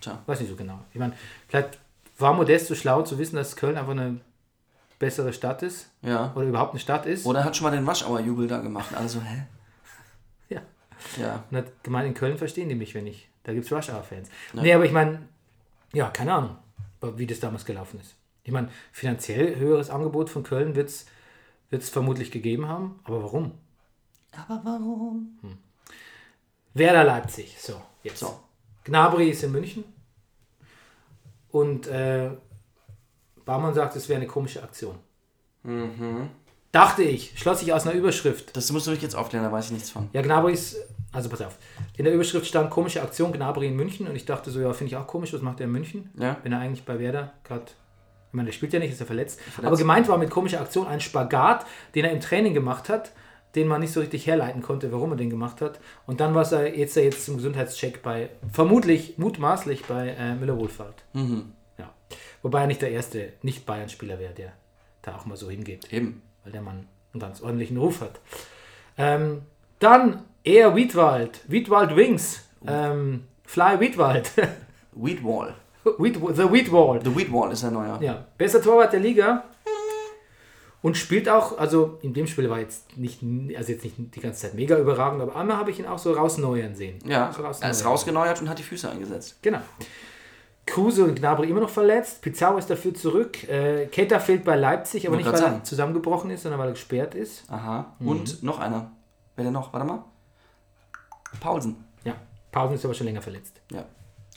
tja. Weiß nicht so genau. Ich meine, vielleicht war Modest so schlau zu wissen, dass Köln einfach eine bessere Stadt ist Ja. oder überhaupt eine Stadt ist. Oder hat schon mal den Rush-Hour-Jubel da gemacht. und Alle so, hä? Ja. Ja. Und hat gemeint, in Köln verstehen die mich, wenn ich. Da gibt es Rush Hour-Fans. Nee, aber ich meine, ja, keine Ahnung, wie das damals gelaufen ist. Ich meine, finanziell höheres Angebot von Köln wird es vermutlich gegeben haben, aber warum? Aber warum? Werder Leipzig, so, jetzt. So. Gnabry ist in München und äh, Barmann sagt, es wäre eine komische Aktion. Dachte ich, schloss ich aus einer Überschrift. Das musst du mich jetzt aufklären, da weiß ich nichts von. Ja, Gnabry ist, also pass auf, in der Überschrift stand komische Aktion Gnabry in München und ich dachte so, ja, finde ich auch komisch, was macht er in München? Ja. Wenn er eigentlich bei Werder gerade, ich meine, der spielt ja nicht, ist er verletzt. Aber gemeint war mit komischer Aktion ein Spagat, den er im Training gemacht hat, den man nicht so richtig herleiten konnte, warum er den gemacht hat. Und dann war er jetzt, jetzt zum Gesundheitscheck bei, vermutlich, mutmaßlich bei äh, Müller-Wohlfahrt. Mhm. Ja. Wobei er nicht der erste Nicht-Bayern-Spieler wäre, der da auch mal so hingeht Eben. Weil der Mann einen ganz ordentlichen Ruf hat. Ähm, dann eher Wiedwald, Wiedwald Wings, ähm, Fly Wiedwald, Weedwall. Weed, The Weedwall. The Weedwall ist ein neuer. Ja, bester Torwart der Liga und spielt auch, also in dem Spiel war jetzt nicht, also jetzt nicht die ganze Zeit mega überragend, aber einmal habe ich ihn auch so rausneuern sehen. Ja, So er ist rausneuern. rausgeneuert und hat die Füße eingesetzt. Genau. Kruse und Gnabry immer noch verletzt. Pizarro ist dafür zurück. Äh, Keita fehlt bei Leipzig, aber nicht, weil grad er sagen. zusammengebrochen ist, sondern weil er gesperrt ist. Aha. Mhm. Und noch einer. Wer denn noch? Warte mal. Paulsen. Ja, Pausen ist aber schon länger verletzt. Ja.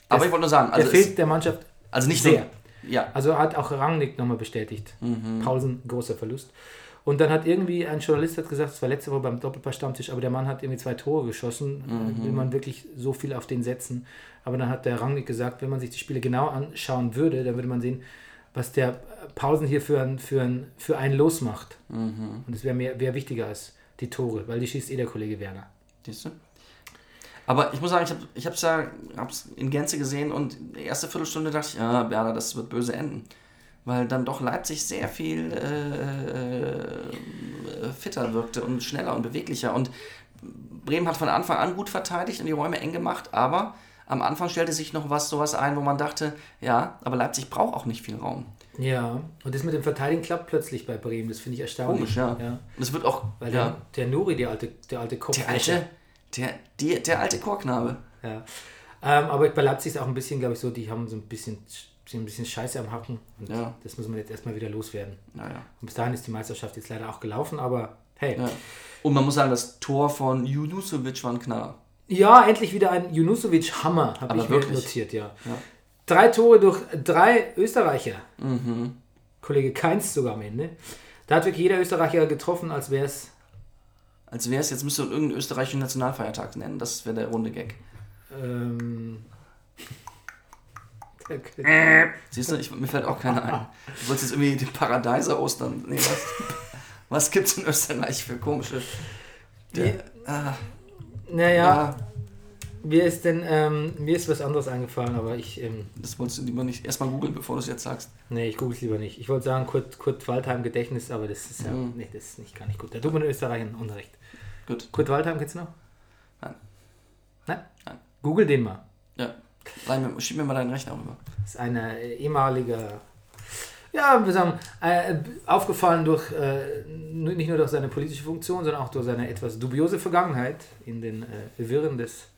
Aber ich wollte nur sagen, also, der fehlt der Mannschaft also nicht sehr. so. Ja. Also hat auch Rangnick nochmal bestätigt. Mhm. Paulsen, großer Verlust. Und dann hat irgendwie ein Journalist hat gesagt, es war letzte Woche beim Doppelpass-Stammtisch, aber der Mann hat irgendwie zwei Tore geschossen. Mhm. Will man wirklich so viel auf den setzen? Aber dann hat der Rangnick gesagt, wenn man sich die Spiele genau anschauen würde, dann würde man sehen, was der Pausen hier für ein, für ein, für einen losmacht. Mhm. Und es wäre wär wichtiger als die Tore, weil die schießt eh der Kollege Werner. Siehst du? Aber ich muss sagen, ich habe hab's ja hab's in Gänze gesehen und die erste Viertelstunde dachte ich, ja, Berner, das wird böse enden. Weil dann doch Leipzig sehr viel äh, äh, fitter wirkte und schneller und beweglicher. Und Bremen hat von Anfang an gut verteidigt und die Räume eng gemacht, aber am Anfang stellte sich noch was sowas ein, wo man dachte, ja, aber Leipzig braucht auch nicht viel Raum. Ja, und das mit dem Verteidigen klappt plötzlich bei Bremen. Das finde ich erstaunlich. Komisch, ja. ja. Und es wird auch, Weil ja, der, der Nuri, der alte, der alte Kopf. der alte, der, der, der alte Chorknabe. Ja. Ähm, aber bei Leipzig ist auch ein bisschen, glaube ich, so, die haben so ein bisschen, sind ein bisschen Scheiße am Hacken. Und Ja. das muss man jetzt erstmal wieder loswerden. Naja. Und bis dahin ist die Meisterschaft jetzt leider auch gelaufen, aber hey. Ja. Und man muss sagen, das Tor von Junusovic war ein Knaller. Ja, endlich wieder ein Junusovic-Hammer, habe ich wirklich? mir notiert, ja. Ja. Drei Tore durch drei Österreicher. Mhm. Kollege Keins sogar am Ende. Da hat wirklich jeder Österreicher getroffen, als wäre es. Als wäre es, jetzt müsste irgendeinen österreichischen Nationalfeiertag nennen. Das wäre der runde Gag. Ähm, Siehst du, ich, mir fällt auch keiner ein. Du wolltest jetzt irgendwie den Paradeiser Ostern. Nee, was? Was gibt's in Österreich für komische. Der, ah, naja, ja, mir ist denn, ähm, mir ist was anderes eingefallen, aber ich, ähm, das wolltest du lieber nicht erstmal googeln, bevor du es jetzt sagst. nee, ich google es lieber nicht. Ich wollte sagen, Kurt, Kurt Waldheim Gedächtnis, aber das ist ja, Mhm. nee, das ist nicht gar nicht gut. Da tut man in Österreich ein Unrecht. Gut. Kurt Waldheim kennst du noch? Nein. Nein? Nein. Google den mal. Mir, schieb mir mal deinen Rechner rüber. Das ist eine ehemalige, ja, wir sagen, äh, aufgefallen durch, äh, nicht nur durch seine politische Funktion, sondern auch durch seine etwas dubiose Vergangenheit in den äh, Wirren des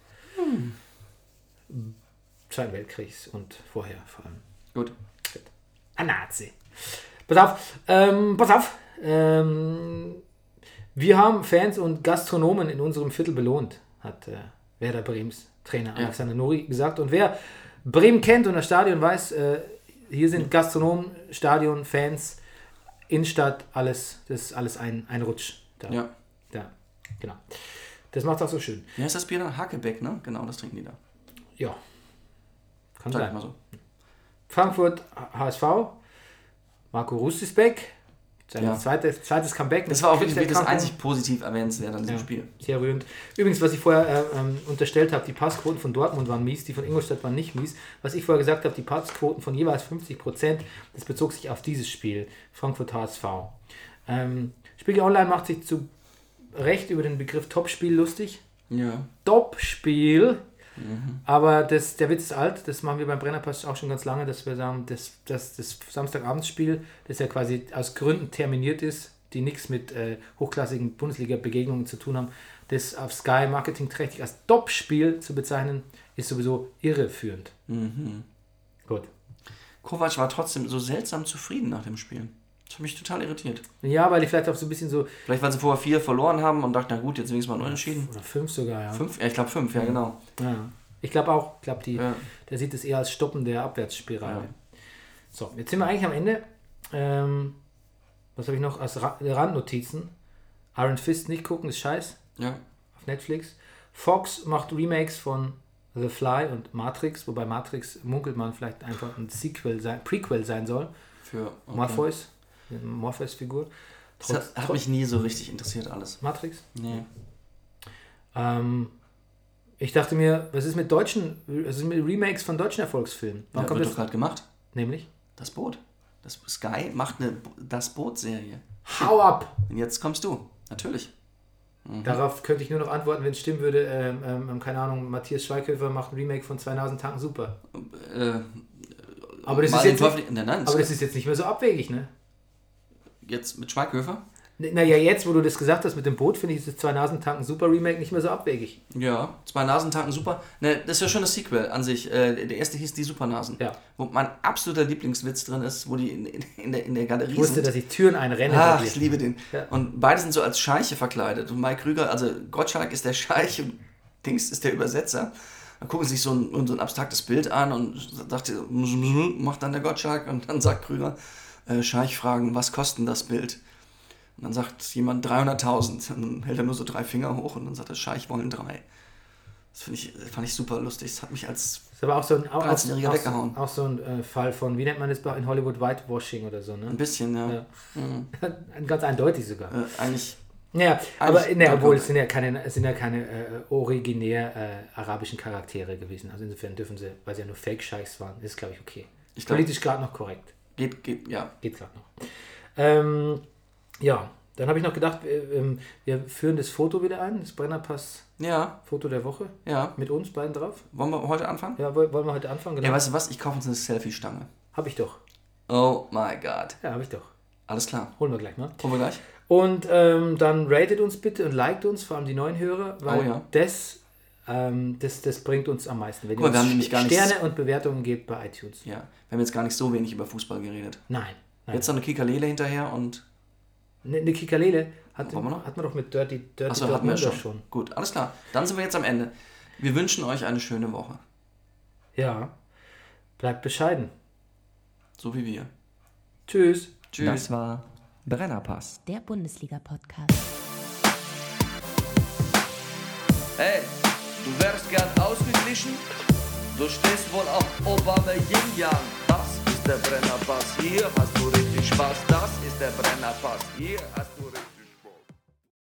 Zweiten Weltkriegs und vorher vor allem. Gut. Ein Nazi. Pass auf, ähm, pass auf. Ähm, wir haben Fans und Gastronomen in unserem Viertel belohnt, hat äh, Werder Brems Trainer Ja. Alexander Nuri gesagt. Und wer Bremen kennt und das Stadion weiß, äh, hier sind Gastronomen, Stadion, Fans, Innenstadt, alles, das ist alles ein, ein Rutsch. Da, Ja. da, genau. Das macht auch so schön. Wie heißt das Bier dann? Hakebeck, ne? Genau, das trinken die da. Ja. Kann Sag sein. mal so. Frankfurt HSV, Marco Rustisbeck, sein Ja. zweites, zweites Comeback. Das war auch wirklich das einzig positiv erwähnenswert an diesem Ja. Spiel. Sehr rührend. Übrigens, was ich vorher äh, ähm, unterstellt habe, die Passquoten von Dortmund waren mies, die von Ingolstadt waren nicht mies. Was ich vorher gesagt habe, die Passquoten von jeweils 50 Prozent, das bezog sich auf dieses Spiel, Frankfurt HSV. Ähm, Spiegel Online macht sich zu Recht über den Begriff Topspiel lustig. Ja. Topspiel. Aber das, der Witz ist alt, das machen wir beim Brennerpass auch schon ganz lange, dass wir sagen, dass, dass das Samstagabendsspiel, das ja quasi aus Gründen terminiert ist, die nichts mit äh, hochklassigen Bundesliga-Begegnungen zu tun haben, das auf Sky marketingträchtig als Topspiel zu bezeichnen, ist sowieso irreführend. Mhm. Gut. Kovac war trotzdem so seltsam zufrieden nach dem Spiel. Das hat mich total irritiert. Ja, weil die vielleicht auch so ein bisschen so, Vielleicht, weil sie vorher vier verloren haben und dachten, na gut, jetzt wenigstens mal unentschieden. oder fünf sogar, ja. Fünf? Ja, ich glaube fünf, ja, genau. Ja. Ich glaube auch, ich glaube, die, Ja. der sieht es eher als Stoppen der Abwärtsspirale. Ja. So, jetzt sind wir eigentlich am Ende. Ähm, was habe ich noch als Ra Randnotizen? Iron Fist nicht gucken, ist scheiß Ja. auf Netflix. Fox macht Remakes von The Fly und Matrix, wobei Matrix munkelt man vielleicht einfach ein Sequel sein, Prequel sein soll. Für okay. Morpheus, Morpheus-Figur. Das hat, hat mich nie so richtig interessiert alles. Matrix. Nee. Ähm, ich dachte mir, was ist mit deutschen, was ist mit Remakes von deutschen Erfolgsfilmen? Wann Ja, kommt wird das? doch gerade gemacht. Nämlich? Das Boot. Das Sky macht eine Das Boot-Serie. Hau ab! Und jetzt kommst du. Natürlich. Darauf könnte ich nur noch antworten, wenn es stimmen würde. Ähm, ähm, keine Ahnung, Matthias Schweighöfer macht ein Remake von Zwei Nasen tanken super. Äh, Aber das, ist jetzt nicht, Nein, nein. aber das ist jetzt nicht mehr so abwegig, ne? Jetzt mit Schweighöfer? Naja, jetzt, wo du das gesagt hast mit dem Boot, finde ich das Zwei Nasen tanken super Remake nicht mehr so abwegig. Ja, zwei Nasentanken super. Ne, das ist ja schon das Sequel an sich. Äh, der erste hieß Die Supernasen. Ja. Wo mein absoluter Lieblingswitz drin ist, wo die in, in, in, der, in der Galerie Ich wusste, sind. dass ich Türen einrenne. Ach, ich liebe den. Ja. Und beide sind so als Scheiche verkleidet. Und Mike Krüger, also Gottschalk ist der Scheich und Dings ist der Übersetzer. Dann gucken sie sich so ein, so ein abstraktes Bild an und sagt, macht dann der Gottschalk und dann sagt Krüger, äh, Scheich fragen, was kostet das Bild? Und dann sagt jemand 300.000. Und dann hält er nur so drei Finger hoch und dann sagt der Scheich wollen drei. Das ich, fand ich super lustig. Das hat mich als Das ist aber auch so ein, auch, auch, 13-Jähriger auch, weggehauen. auch so ein äh, Fall von, wie nennt man das in Hollywood, Whitewashing oder so, ein ne? bisschen, ja. Ja. Ganz eindeutig sogar. Äh, eigentlich, Ja, aber ne, obwohl es sind ja keine, sind ja keine äh, originär äh, arabischen Charaktere gewesen. Also insofern dürfen sie, weil sie ja nur Fake-Scheichs waren, ist glaube ich okay. Ich glaub- Politisch gerade noch korrekt. Geht, geht, ja. Geht gerade noch. Ähm, ja, dann habe ich noch gedacht, wir, ähm, wir führen das Foto wieder ein, das Brennerpass-Foto Ja, der Woche. ja. Mit uns beiden drauf. Wollen wir heute anfangen? Ja, woll- wollen wir heute anfangen? Genau. Ja, weißt du was? Ich kaufe uns eine Selfie-Stange. Habe ich doch. Oh my God. Ja, habe ich doch. Alles klar. Holen wir gleich mal. Holen wir gleich? Und ähm, dann ratet uns bitte und liked uns, vor allem die neuen Hörer, weil Oh ja. das, ähm, das, das bringt uns am meisten. Wenn Guck ihr wir haben nämlich gar nichts- Sterne und Bewertungen gebt bei iTunes. Ja. Wir haben jetzt gar nicht so wenig über Fußball geredet. Nein. nein. Jetzt noch eine Kikalele hinterher und. Eine, eine Kikalele hat, Wollen wir noch? hat man doch mit Dirty, Dirty Achso, hatten wir Dortmunder schon. Gut, alles klar. Dann sind wir jetzt am Ende. Wir wünschen euch eine schöne Woche. Ja. Bleibt bescheiden. So wie wir. Tschüss. Tschüss. Das war Brennerpass. Der Bundesliga-Podcast. Hey, du wärst gern ausgeglichen? Du stehst wohl auf Obama Yin Yang. Das ist der Brennerpass. Hier hast du richtig Spaß. Das ist der Brennerpass. Hier hast